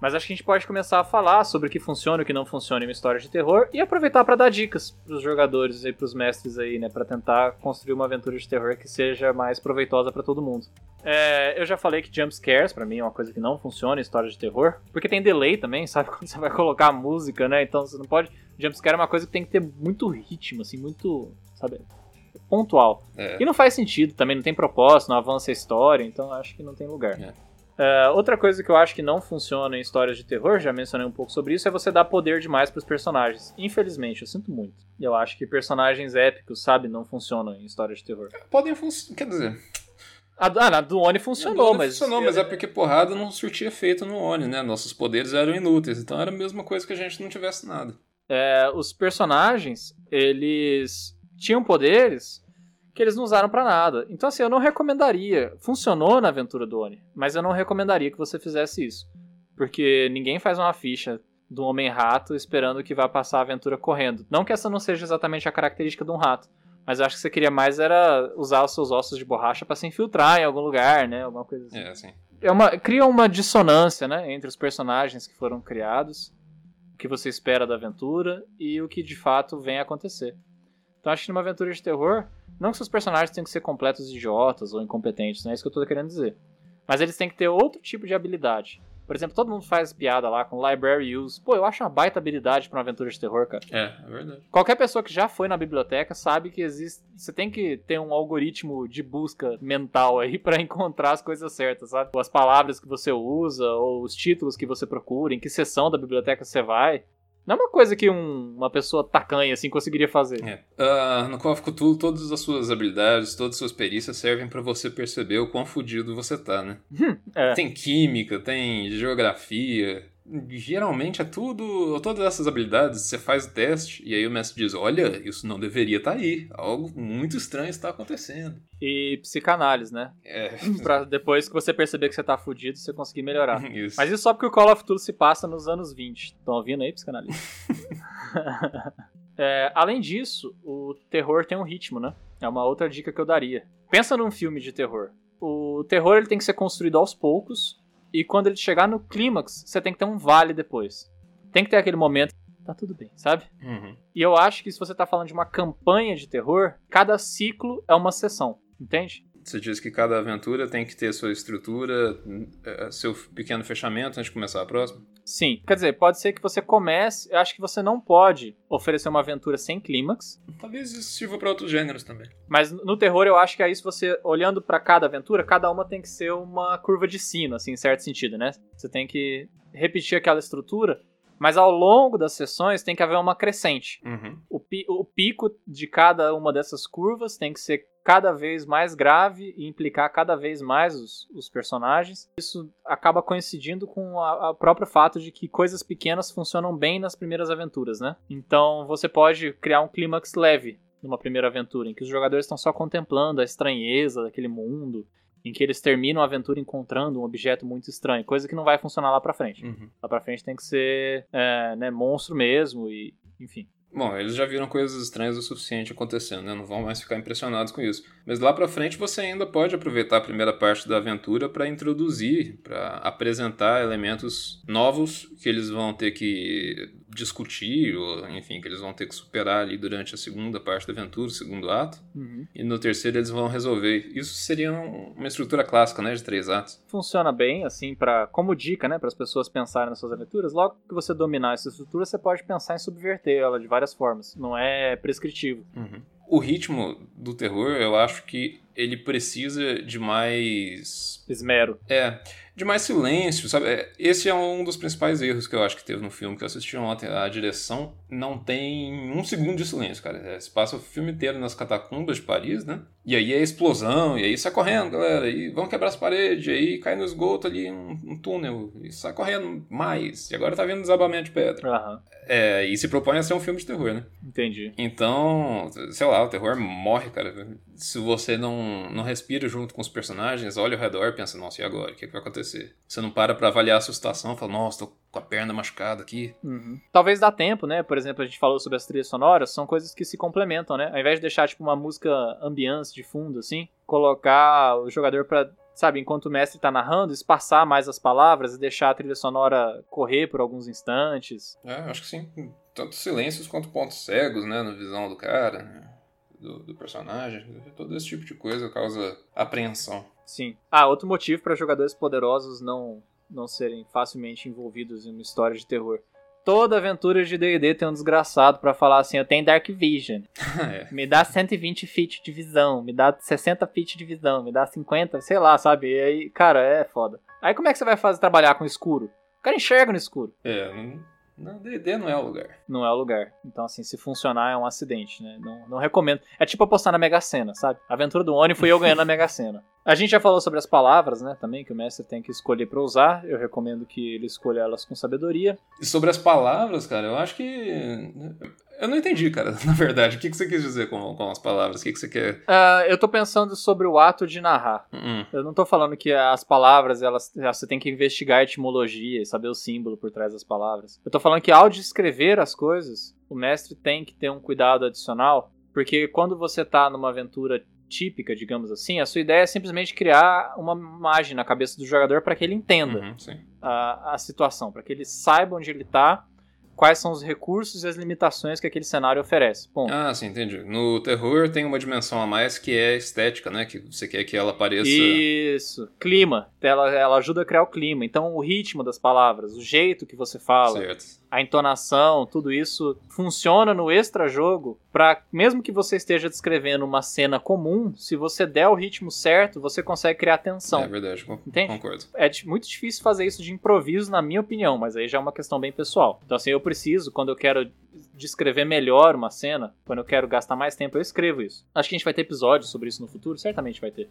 Mas acho que a gente pode começar a falar sobre o que funciona e o que não funciona em uma história de terror e aproveitar para dar dicas pros jogadores e pros mestres aí, né, para tentar construir uma aventura de terror que seja mais proveitosa para todo mundo. É, eu já falei que jump scares pra mim é uma coisa que não funciona em história de terror, porque tem delay também, sabe quando você vai colocar a música, né? Então você não pode jump scare é uma coisa que tem que ter muito ritmo, assim, muito, sabe, pontual. É. E não faz sentido, também não tem propósito, não avança a história, então acho que não tem lugar. É. É, outra coisa que eu acho que não funciona em histórias de terror, já mencionei um pouco sobre isso, é você dar poder demais pros personagens. Infelizmente, eu sinto muito. Eu acho que personagens épicos, sabe, não funcionam em histórias de terror. Podem funcionar. Quer dizer. A, ah, na do Oni funcionou, Não mas. funcionou, mas é porque porrada não surtia efeito no Oni, né? Nossos poderes eram inúteis, então era a mesma coisa que a gente não tivesse nada. é, os personagens, eles tinham poderes que eles não usaram pra nada. Então, assim, eu não recomendaria. Funcionou na aventura do Oni, mas eu não recomendaria que você fizesse isso. Porque ninguém faz uma ficha do Homem-Rato esperando que vá passar a aventura correndo. Não que essa não seja exatamente a característica de um rato, Mas eu acho que você queria mais era usar os seus ossos de borracha para se infiltrar em algum lugar, né? Alguma coisa assim. É, assim. É uma, cria uma dissonância, né? Entre os personagens que foram criados, o que você espera da aventura e o que de fato vem acontecer. Então acho que numa aventura de terror, não que seus personagens tenham que ser completos idiotas ou incompetentes, não é isso que eu tô querendo dizer. Mas eles têm que ter outro tipo de habilidade. Por exemplo, todo mundo faz piada lá com library use. Pô, eu acho uma baita habilidade pra uma aventura de terror, cara. É, é verdade. Qualquer pessoa que já foi na biblioteca sabe que existe. Você tem que ter um algoritmo de busca mental aí pra encontrar as coisas certas, sabe? Ou as palavras que você usa, ou os títulos que você procura, em que seção da biblioteca você vai. Não é uma coisa que um- uma pessoa tacanha assim conseguiria fazer. É. Ah, no Call of Cthulhu, todas as suas habilidades, todas as suas perícias servem pra você perceber o quão fudido você tá, né? É. Tem química, tem geografia. Geralmente é tudo. Todas essas habilidades, você faz o teste e aí o mestre diz: Olha, isso não deveria estar aí. Algo muito estranho está acontecendo. E psicanálise, né? É. Pra depois que você perceber que você tá fudido, você conseguir melhorar. Isso. Mas isso só porque o Call of Duty se passa nos anos 20. Estão ouvindo aí, psicanalista? É, além disso, o terror tem um ritmo, né? É uma outra dica que eu daria. Pensa num filme de terror. O terror ele tem que ser construído aos poucos e quando ele chegar no clímax, você tem que ter um vale depois. Tem que ter aquele momento tá tudo bem, sabe? Uhum. E eu acho que se você tá falando de uma campanha de terror, cada ciclo é uma sessão, entende? Você diz que cada aventura tem que ter sua estrutura, eh, seu pequeno fechamento antes de começar a próxima? Sim. Quer dizer, pode ser que você comece. Eu acho que você não pode oferecer uma aventura sem clímax. Talvez isso sirva pra outros gêneros também. Mas no terror eu acho que aí, se você olhando pra cada aventura, cada uma tem que ser uma curva de sino, assim, em certo sentido, né? Você tem que repetir aquela estrutura, mas ao longo das sessões tem que haver uma crescente. Uhum. O, pi- o pico de cada uma dessas curvas tem que ser cada vez mais grave e implicar cada vez mais os, os personagens. Isso acaba coincidindo com o próprio fato de que coisas pequenas funcionam bem nas primeiras aventuras, né? Então você pode criar um clímax leve numa primeira aventura, em que os jogadores estão só contemplando a estranheza daquele mundo, em que eles terminam a aventura encontrando um objeto muito estranho, coisa que não vai funcionar lá pra frente. Uhum. Lá pra frente tem que ser é, né, monstro mesmo e enfim. Bom, eles já viram coisas estranhas o suficiente acontecendo, né? Não vão mais ficar impressionados com isso. Mas lá pra frente você ainda pode aproveitar a primeira parte da aventura pra introduzir, pra apresentar elementos novos que eles vão ter que discutir, ou enfim, que eles vão ter que superar ali durante a segunda parte da aventura, o segundo ato. Uhum. E no terceiro eles vão resolver. Isso seria um- uma estrutura clássica, né? De três atos. funciona bem, assim, para como dica, né, para as pessoas pensarem nas suas aventuras. Logo que você dominar essa estrutura, você pode pensar em subverter ela de várias formas. Não é prescritivo. O ritmo do terror, eu acho que ele precisa de mais. Esmero. É, de mais silêncio, sabe? É, Esse é um dos principais erros que eu acho que teve no filme que eu assisti ontem. A direção não tem um segundo de silêncio, cara. É, Se passa o filme inteiro nas catacumbas de Paris, né? E aí é explosão, e aí sai correndo, galera. E vão quebrar as paredes, e aí cai no esgoto ali um, um túnel. E sai correndo mais. E agora tá vindo desabamento de pedra. Aham, É, e se propõe a ser um filme de terror, né? entendi. Então, sei lá, o terror morre, cara. Se você não, não respira junto com os personagens, olha ao redor e pensa, nossa, e agora? O que, é que vai acontecer? Você não para pra avaliar a sua situação, fala, nossa, tô com a perna machucada aqui. Uhum. Talvez dá tempo, né? Por exemplo, a gente falou sobre as trilhas sonoras, são coisas que se complementam, né? Ao invés de deixar, tipo, uma música ambiance de fundo, assim, colocar o jogador pra, sabe, enquanto o mestre tá narrando, espaçar mais as palavras e deixar a trilha sonora correr por alguns instantes. É, acho que sim. Tanto silêncios quanto pontos cegos, né, na visão do cara, né, do, do personagem. Todo esse tipo de coisa causa apreensão. Sim. Ah, outro motivo para jogadores poderosos não, não serem facilmente envolvidos em uma história de terror. Toda aventura de D&D tem um desgraçado pra falar assim, eu tenho Dark Vision. é. Me dá 120 feet de visão, me dá 60 feet de visão, me dá 50, sei lá, sabe? E aí, cara, é foda. Aí como é que você vai fazer trabalhar com escuro? O cara enxerga no escuro. É, não, não, D&D não é o lugar. Não é o lugar. Então, assim, se funcionar é um acidente, né? Não, não recomendo. É tipo apostar na Mega Sena, sabe? A aventura do Oni fui eu ganhando a Mega Sena. A gente já falou sobre as palavras, né? Também, que o mestre tem que escolher pra usar. Eu recomendo que ele escolha elas com sabedoria. E sobre as palavras, cara, eu acho que. Eu não entendi, cara, na verdade. O que que você quis dizer com, com as palavras? O que que você quer. Ah, eu tô pensando sobre o ato de narrar. Hum, Eu não tô falando que as palavras, elas, você tem que investigar a etimologia e saber o símbolo por trás das palavras. Eu tô falando que ao descrever as coisas, o mestre tem que ter um cuidado adicional Porque quando você tá numa aventura típica, digamos assim, a sua ideia é simplesmente criar uma imagem na cabeça do jogador para que ele entenda Uhum, a, a situação, para que ele saiba onde ele tá, quais são os recursos e as limitações que aquele cenário oferece. Ponto. Ah, sim, entendi. No terror tem uma dimensão a mais que é estética, né? Que você quer que ela pareça. Isso. Clima. Ela, ela ajuda a criar o clima. Então, o ritmo das palavras, o jeito que você fala, Certo. A entonação, tudo isso funciona no extra-jogo para mesmo que você esteja descrevendo uma cena comum, se você der o ritmo certo, você consegue criar tensão. É verdade, Entende? concordo. É muito difícil fazer isso de improviso, na minha opinião, mas aí já é uma questão bem pessoal. Então, assim, eu preciso, quando eu quero descrever melhor uma cena, quando eu quero gastar mais tempo, eu escrevo isso. Acho que a gente vai ter episódios sobre isso no futuro, certamente vai ter.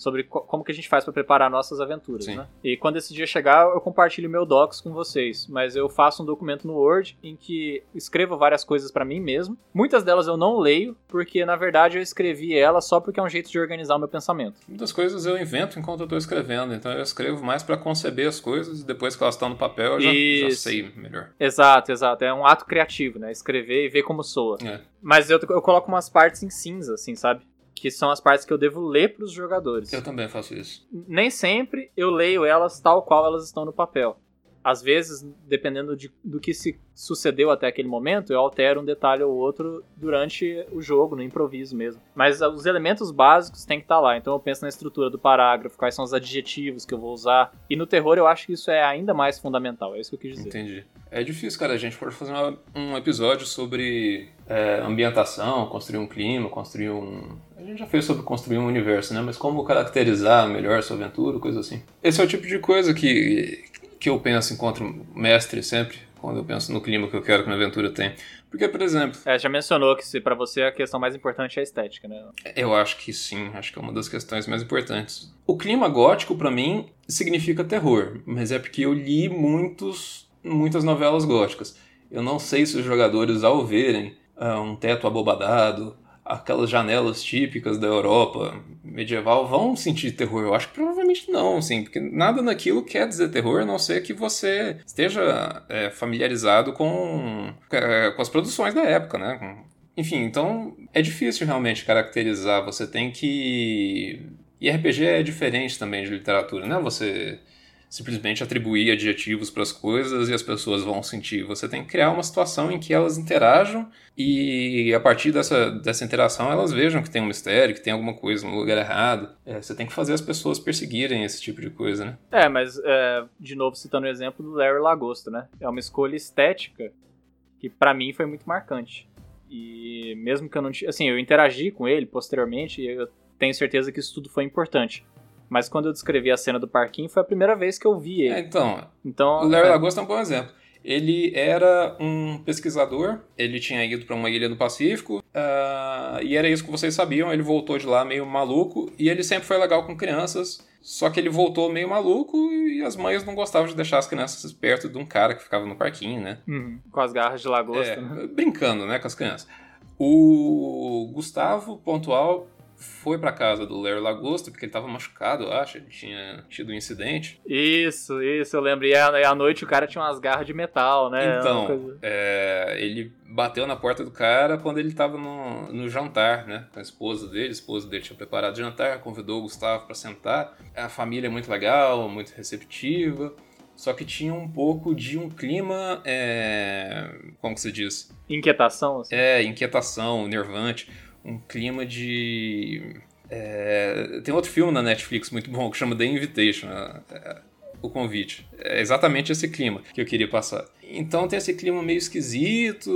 Sobre co- como que a gente faz pra preparar nossas aventuras, Sim. né? E quando esse dia chegar, eu compartilho meu docs com vocês, mas eu faço um documento no Word em que escrevo várias coisas pra mim mesmo. Muitas delas eu não leio, porque na verdade eu escrevi elas só porque é um jeito de organizar o meu pensamento. Muitas coisas eu invento enquanto eu tô escrevendo, então eu escrevo mais pra conceber as coisas e depois que elas estão no papel eu já, já sei melhor. Exato, exato. É um ato criativo, né? Escrever e ver como soa. É. Mas eu, eu coloco umas partes em cinza, assim, sabe? Que são as partes que eu devo ler pros jogadores. Eu também faço isso. Nem sempre eu leio elas tal qual elas estão no papel. Às vezes, dependendo de- do que se sucedeu até aquele momento, eu altero um detalhe ou outro durante o jogo, no improviso mesmo. Mas ah, os elementos básicos têm que estar lá. Então eu penso na estrutura do parágrafo, quais são os adjetivos que eu vou usar. E no terror eu acho que isso é ainda mais fundamental. É isso que eu quis dizer. Entendi. É difícil, cara. A gente pode fazer uma- um episódio sobre é, ambientação, construir um clima, construir um. A gente já fez sobre construir um universo, né? Mas como caracterizar melhor sua aventura, coisa assim. Esse é o tipo de coisa que, que eu penso enquanto mestre sempre, quando eu penso no clima que eu quero que minha aventura tenha. Porque, por exemplo, É, já mencionou que se para você a questão mais importante é a estética, né? eu acho que sim, acho que é uma das questões mais importantes. O clima gótico, pra mim, significa terror, mas é porque eu li muitos, muitas novelas góticas. Eu não sei se os jogadores, ao verem ah, um teto abobadado, aquelas janelas típicas da Europa medieval, vão sentir terror. Eu acho que provavelmente não, assim, porque nada naquilo quer dizer terror, a não ser que você esteja é, familiarizado com, é, com as produções da época, né? Enfim, então é difícil realmente caracterizar. Você tem que. E RPG é diferente também de literatura, né? Você simplesmente atribuir adjetivos para as coisas e as pessoas vão sentir. Você tem que criar uma situação em que elas interajam e a partir dessa, dessa interação elas vejam que tem um mistério, que tem alguma coisa no lugar errado. É, você tem que fazer as pessoas perseguirem esse tipo de coisa, né? É, mas é, de novo citando o exemplo do Larry Lagosta, né? É uma escolha estética que pra mim foi muito marcante. E mesmo que eu não assim, eu interagi com ele posteriormente, e eu tenho certeza que isso tudo foi importante. Mas quando eu descrevi a cena do parquinho, foi a primeira vez que eu vi É, ele. então, Então, O Larry é, Lagosta é um bom exemplo. Ele era um pesquisador, ele tinha ido para uma ilha no Pacífico, ah, e era isso que vocês sabiam. Ele voltou de lá meio maluco, e ele sempre foi legal com crianças, só que ele voltou meio maluco e as mães não gostavam de deixar as crianças perto de um cara que ficava no parquinho, né? uhum, com as garras de lagosta. É, né? brincando, né, com as crianças. O Gustavo Pontual foi pra casa do Larry Lagosta, porque ele tava machucado, eu acho, ele tinha tido um incidente. Isso, isso, eu lembro. E à, noite o cara tinha umas garras de metal, né? Então, coisa- é, ele bateu na porta do cara quando ele tava no, no jantar, né? Com a esposa dele. A esposa dele tinha preparado jantar, convidou o Gustavo pra sentar. A família é muito legal, muito receptiva. Só que tinha um pouco de um clima. é, como que se diz? Inquietação, assim. É, inquietação, nervante. Um clima de. é, tem outro filme na Netflix muito bom que chama The Invitation. é, o convite. É exatamente esse clima que eu queria passar. Então tem esse clima meio esquisito.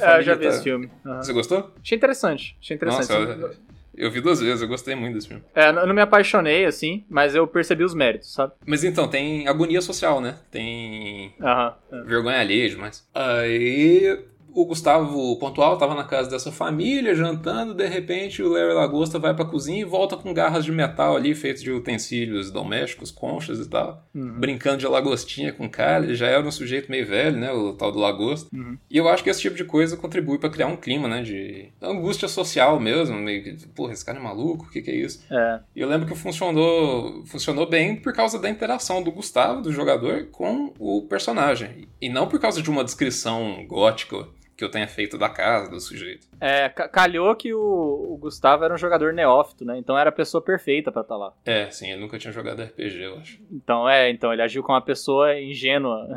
É, eu já vi tá- esse filme. Aham. Você gostou? Achei interessante, achei interessante. Nossa, eu, vi duas vezes, eu gostei muito desse filme. É, eu não me apaixonei, assim, mas eu percebi os méritos, sabe? Mas então, tem agonia social, né? Tem Aham. é. vergonha alheia demais. Aí o Gustavo Pontual tava na casa dessa família, jantando, de repente o Larry Lagosta vai pra cozinha e volta com garras de metal ali, feitos de utensílios domésticos, conchas e tal, Uhum. brincando de lagostinha com o cara, ele já era um sujeito meio velho, né, o tal do Lagosta. Uhum. E eu acho que esse tipo de coisa contribui pra criar um clima, né, de angústia social mesmo, meio que, porra, esse cara é maluco, o que que é isso? É. E eu lembro que funcionou, funcionou bem por causa da interação do Gustavo, do jogador, com o personagem. E não por causa de uma descrição gótica que eu tenha feito da casa do sujeito. É, calhou que o, o, Gustavo era um jogador neófito, né? Então era a pessoa perfeita para estar tá lá. É, sim, ele nunca tinha jogado RPG, eu acho. Então é, então ele agiu como uma pessoa ingênua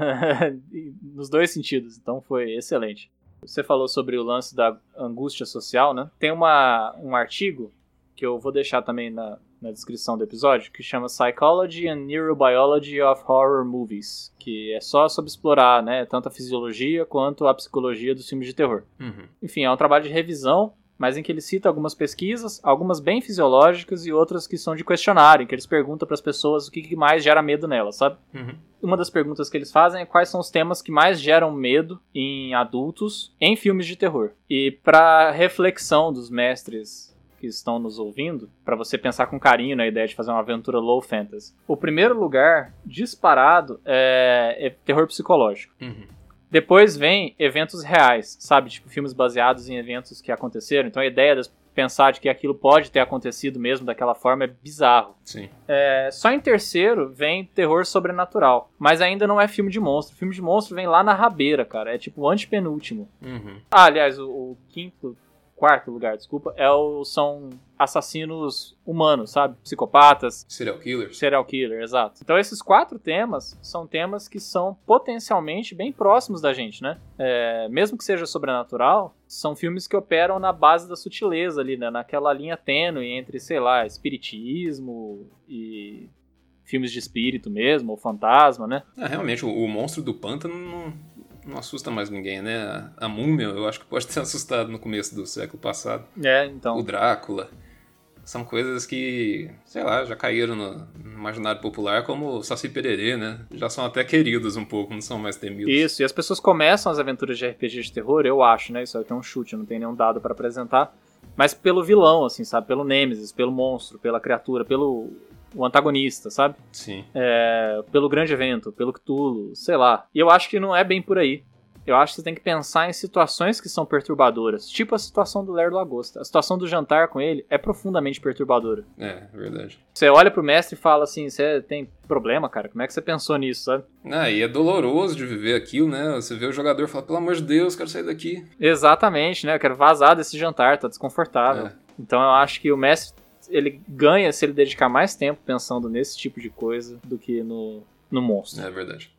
nos dois sentidos, então foi excelente. Você falou sobre o lance da angústia social, né? Tem uma, um artigo que eu vou deixar também na, na descrição do episódio, que chama Psychology and Neurobiology of Horror Movies, que é só sobre explorar, né, tanto a fisiologia quanto a psicologia dos filmes de terror. Uhum. Enfim, é um trabalho de revisão, mas em que ele cita algumas pesquisas, algumas bem fisiológicas e outras que são de questionário, em que eles perguntam para as pessoas o que mais gera medo nelas, sabe? Uhum. Uma das perguntas que eles fazem é quais são os temas que mais geram medo em adultos em filmes de terror. E para reflexão dos mestres que estão nos ouvindo, para você pensar com carinho na ideia de fazer uma aventura low fantasy. O primeiro lugar, disparado, é, é terror psicológico. Uhum. Depois vem eventos reais, sabe? Tipo, filmes baseados em eventos que aconteceram. Então a ideia de pensar de que aquilo pode ter acontecido mesmo daquela forma é bizarro. Sim. É, só em terceiro vem terror sobrenatural. Mas ainda não é filme de monstro. filme de monstro vem lá na rabeira, cara. É tipo o antepenúltimo. Uhum. Ah, aliás, o, o quinto quarto lugar, desculpa, é o, são assassinos humanos, sabe? Psicopatas. Serial killers. Serial killer, exato. Então esses quatro temas são temas que são potencialmente bem próximos da gente, né? É, mesmo que seja sobrenatural, são filmes que operam na base da sutileza ali, né? Naquela linha tênue entre, sei lá, espiritismo e filmes de espírito mesmo, ou fantasma, né? É, realmente, o, o monstro do pântano não não assusta mais ninguém, né? A, múmia, eu acho que pode ter assustado no começo do século passado. É, então. O Drácula. São coisas que, sei lá, já caíram no, no imaginário popular como Saci Pererê, né? Já são até queridos um pouco, não são mais temidos. Isso, e as pessoas começam as aventuras de RPG de terror, eu acho, né? Isso aqui é um chute, não tem nenhum dado para apresentar. Mas pelo vilão, assim, sabe? Pelo Nemesis, pelo monstro, pela criatura, pelo o antagonista, sabe? Sim. É, pelo grande evento, pelo Cthulhu, sei lá. E eu acho que não é bem por aí. Eu acho que você tem que pensar em situações que são perturbadoras, tipo a situação do Lerdo Lagosta. A situação do jantar com ele é profundamente perturbadora. É, verdade. Você olha pro mestre e fala assim: você tem problema, cara? Como é que você pensou nisso, sabe? Ah, e é doloroso de viver aquilo, né? Você vê o jogador e fala: pelo amor de Deus, quero sair daqui. Exatamente, né? Eu quero vazar desse jantar, tá desconfortável. É. Então eu acho que o mestre ele ganha se ele dedicar mais tempo pensando nesse tipo de coisa do que no, no monstro. É verdade.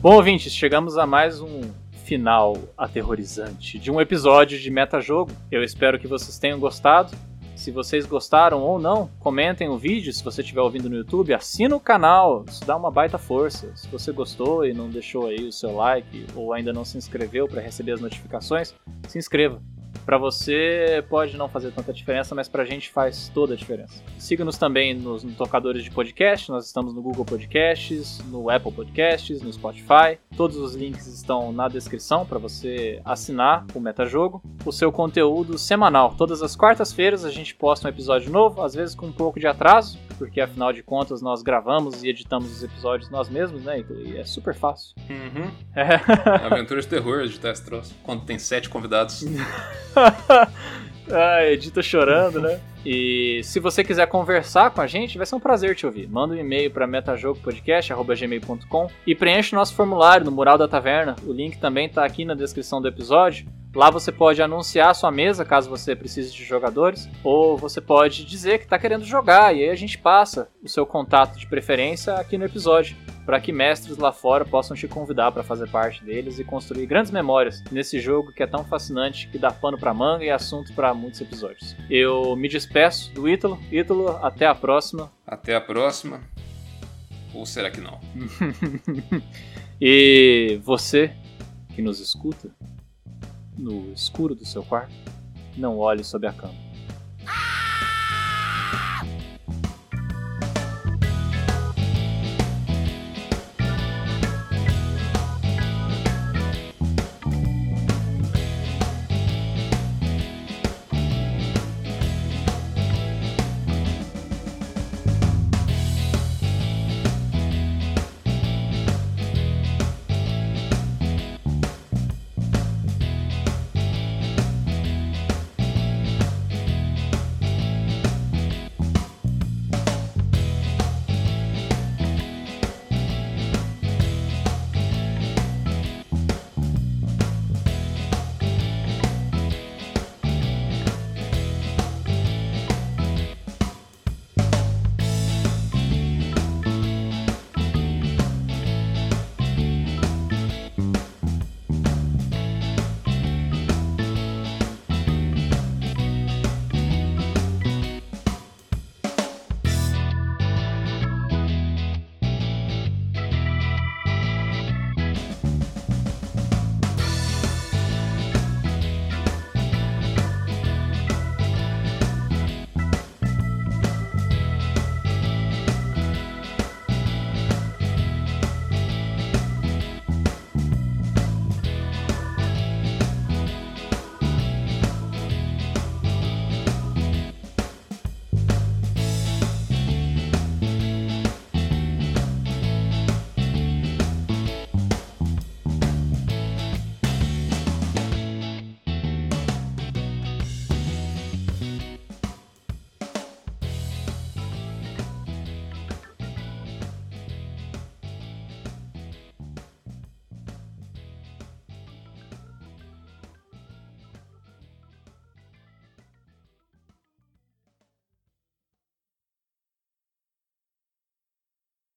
Bom, ouvintes, chegamos a mais um final aterrorizante de um episódio de Metajogo. Eu espero que vocês tenham gostado. Se vocês gostaram ou não, comentem o vídeo. Se você estiver ouvindo no YouTube, assina o canal. Isso dá uma baita força. Se você gostou e não deixou aí o seu like ou ainda não se inscreveu para receber as notificações, se inscreva. Para você pode não fazer tanta diferença, mas pra gente faz toda a diferença. Siga-nos também nos, nos, tocadores de podcast, nós estamos no Google Podcasts, no Apple Podcasts, no Spotify. Todos os links estão na descrição para você assinar o Metajogo. O seu conteúdo semanal. Todas as quartas-feiras a gente posta um episódio novo, às vezes com um pouco de atraso, porque afinal de contas nós gravamos e editamos os episódios nós mesmos, né? E é super fácil. Uhum. É. Aventura de terror editar esse troço. Quando tem sete convidados. ah, edita chorando, né? E se você quiser conversar com a gente, vai ser um prazer te ouvir. Manda um e-mail para metajogopodcast.gmail.com e preenche o nosso formulário no mural da taverna. O link também está aqui na descrição do episódio. Lá você pode anunciar a sua mesa, caso você precise de jogadores, ou você pode dizer que está querendo jogar, e aí a gente passa o seu contato de preferência aqui no episódio, para que mestres lá fora possam te convidar para fazer parte deles e construir grandes memórias nesse jogo que é tão fascinante, que dá pano para manga e assunto para muitos episódios. Eu me despeço do Ítalo. Ítalo, até a próxima. Até a próxima. Ou será que não? e você que nos escuta, no escuro do seu quarto, não olhe sob a cama. Ah!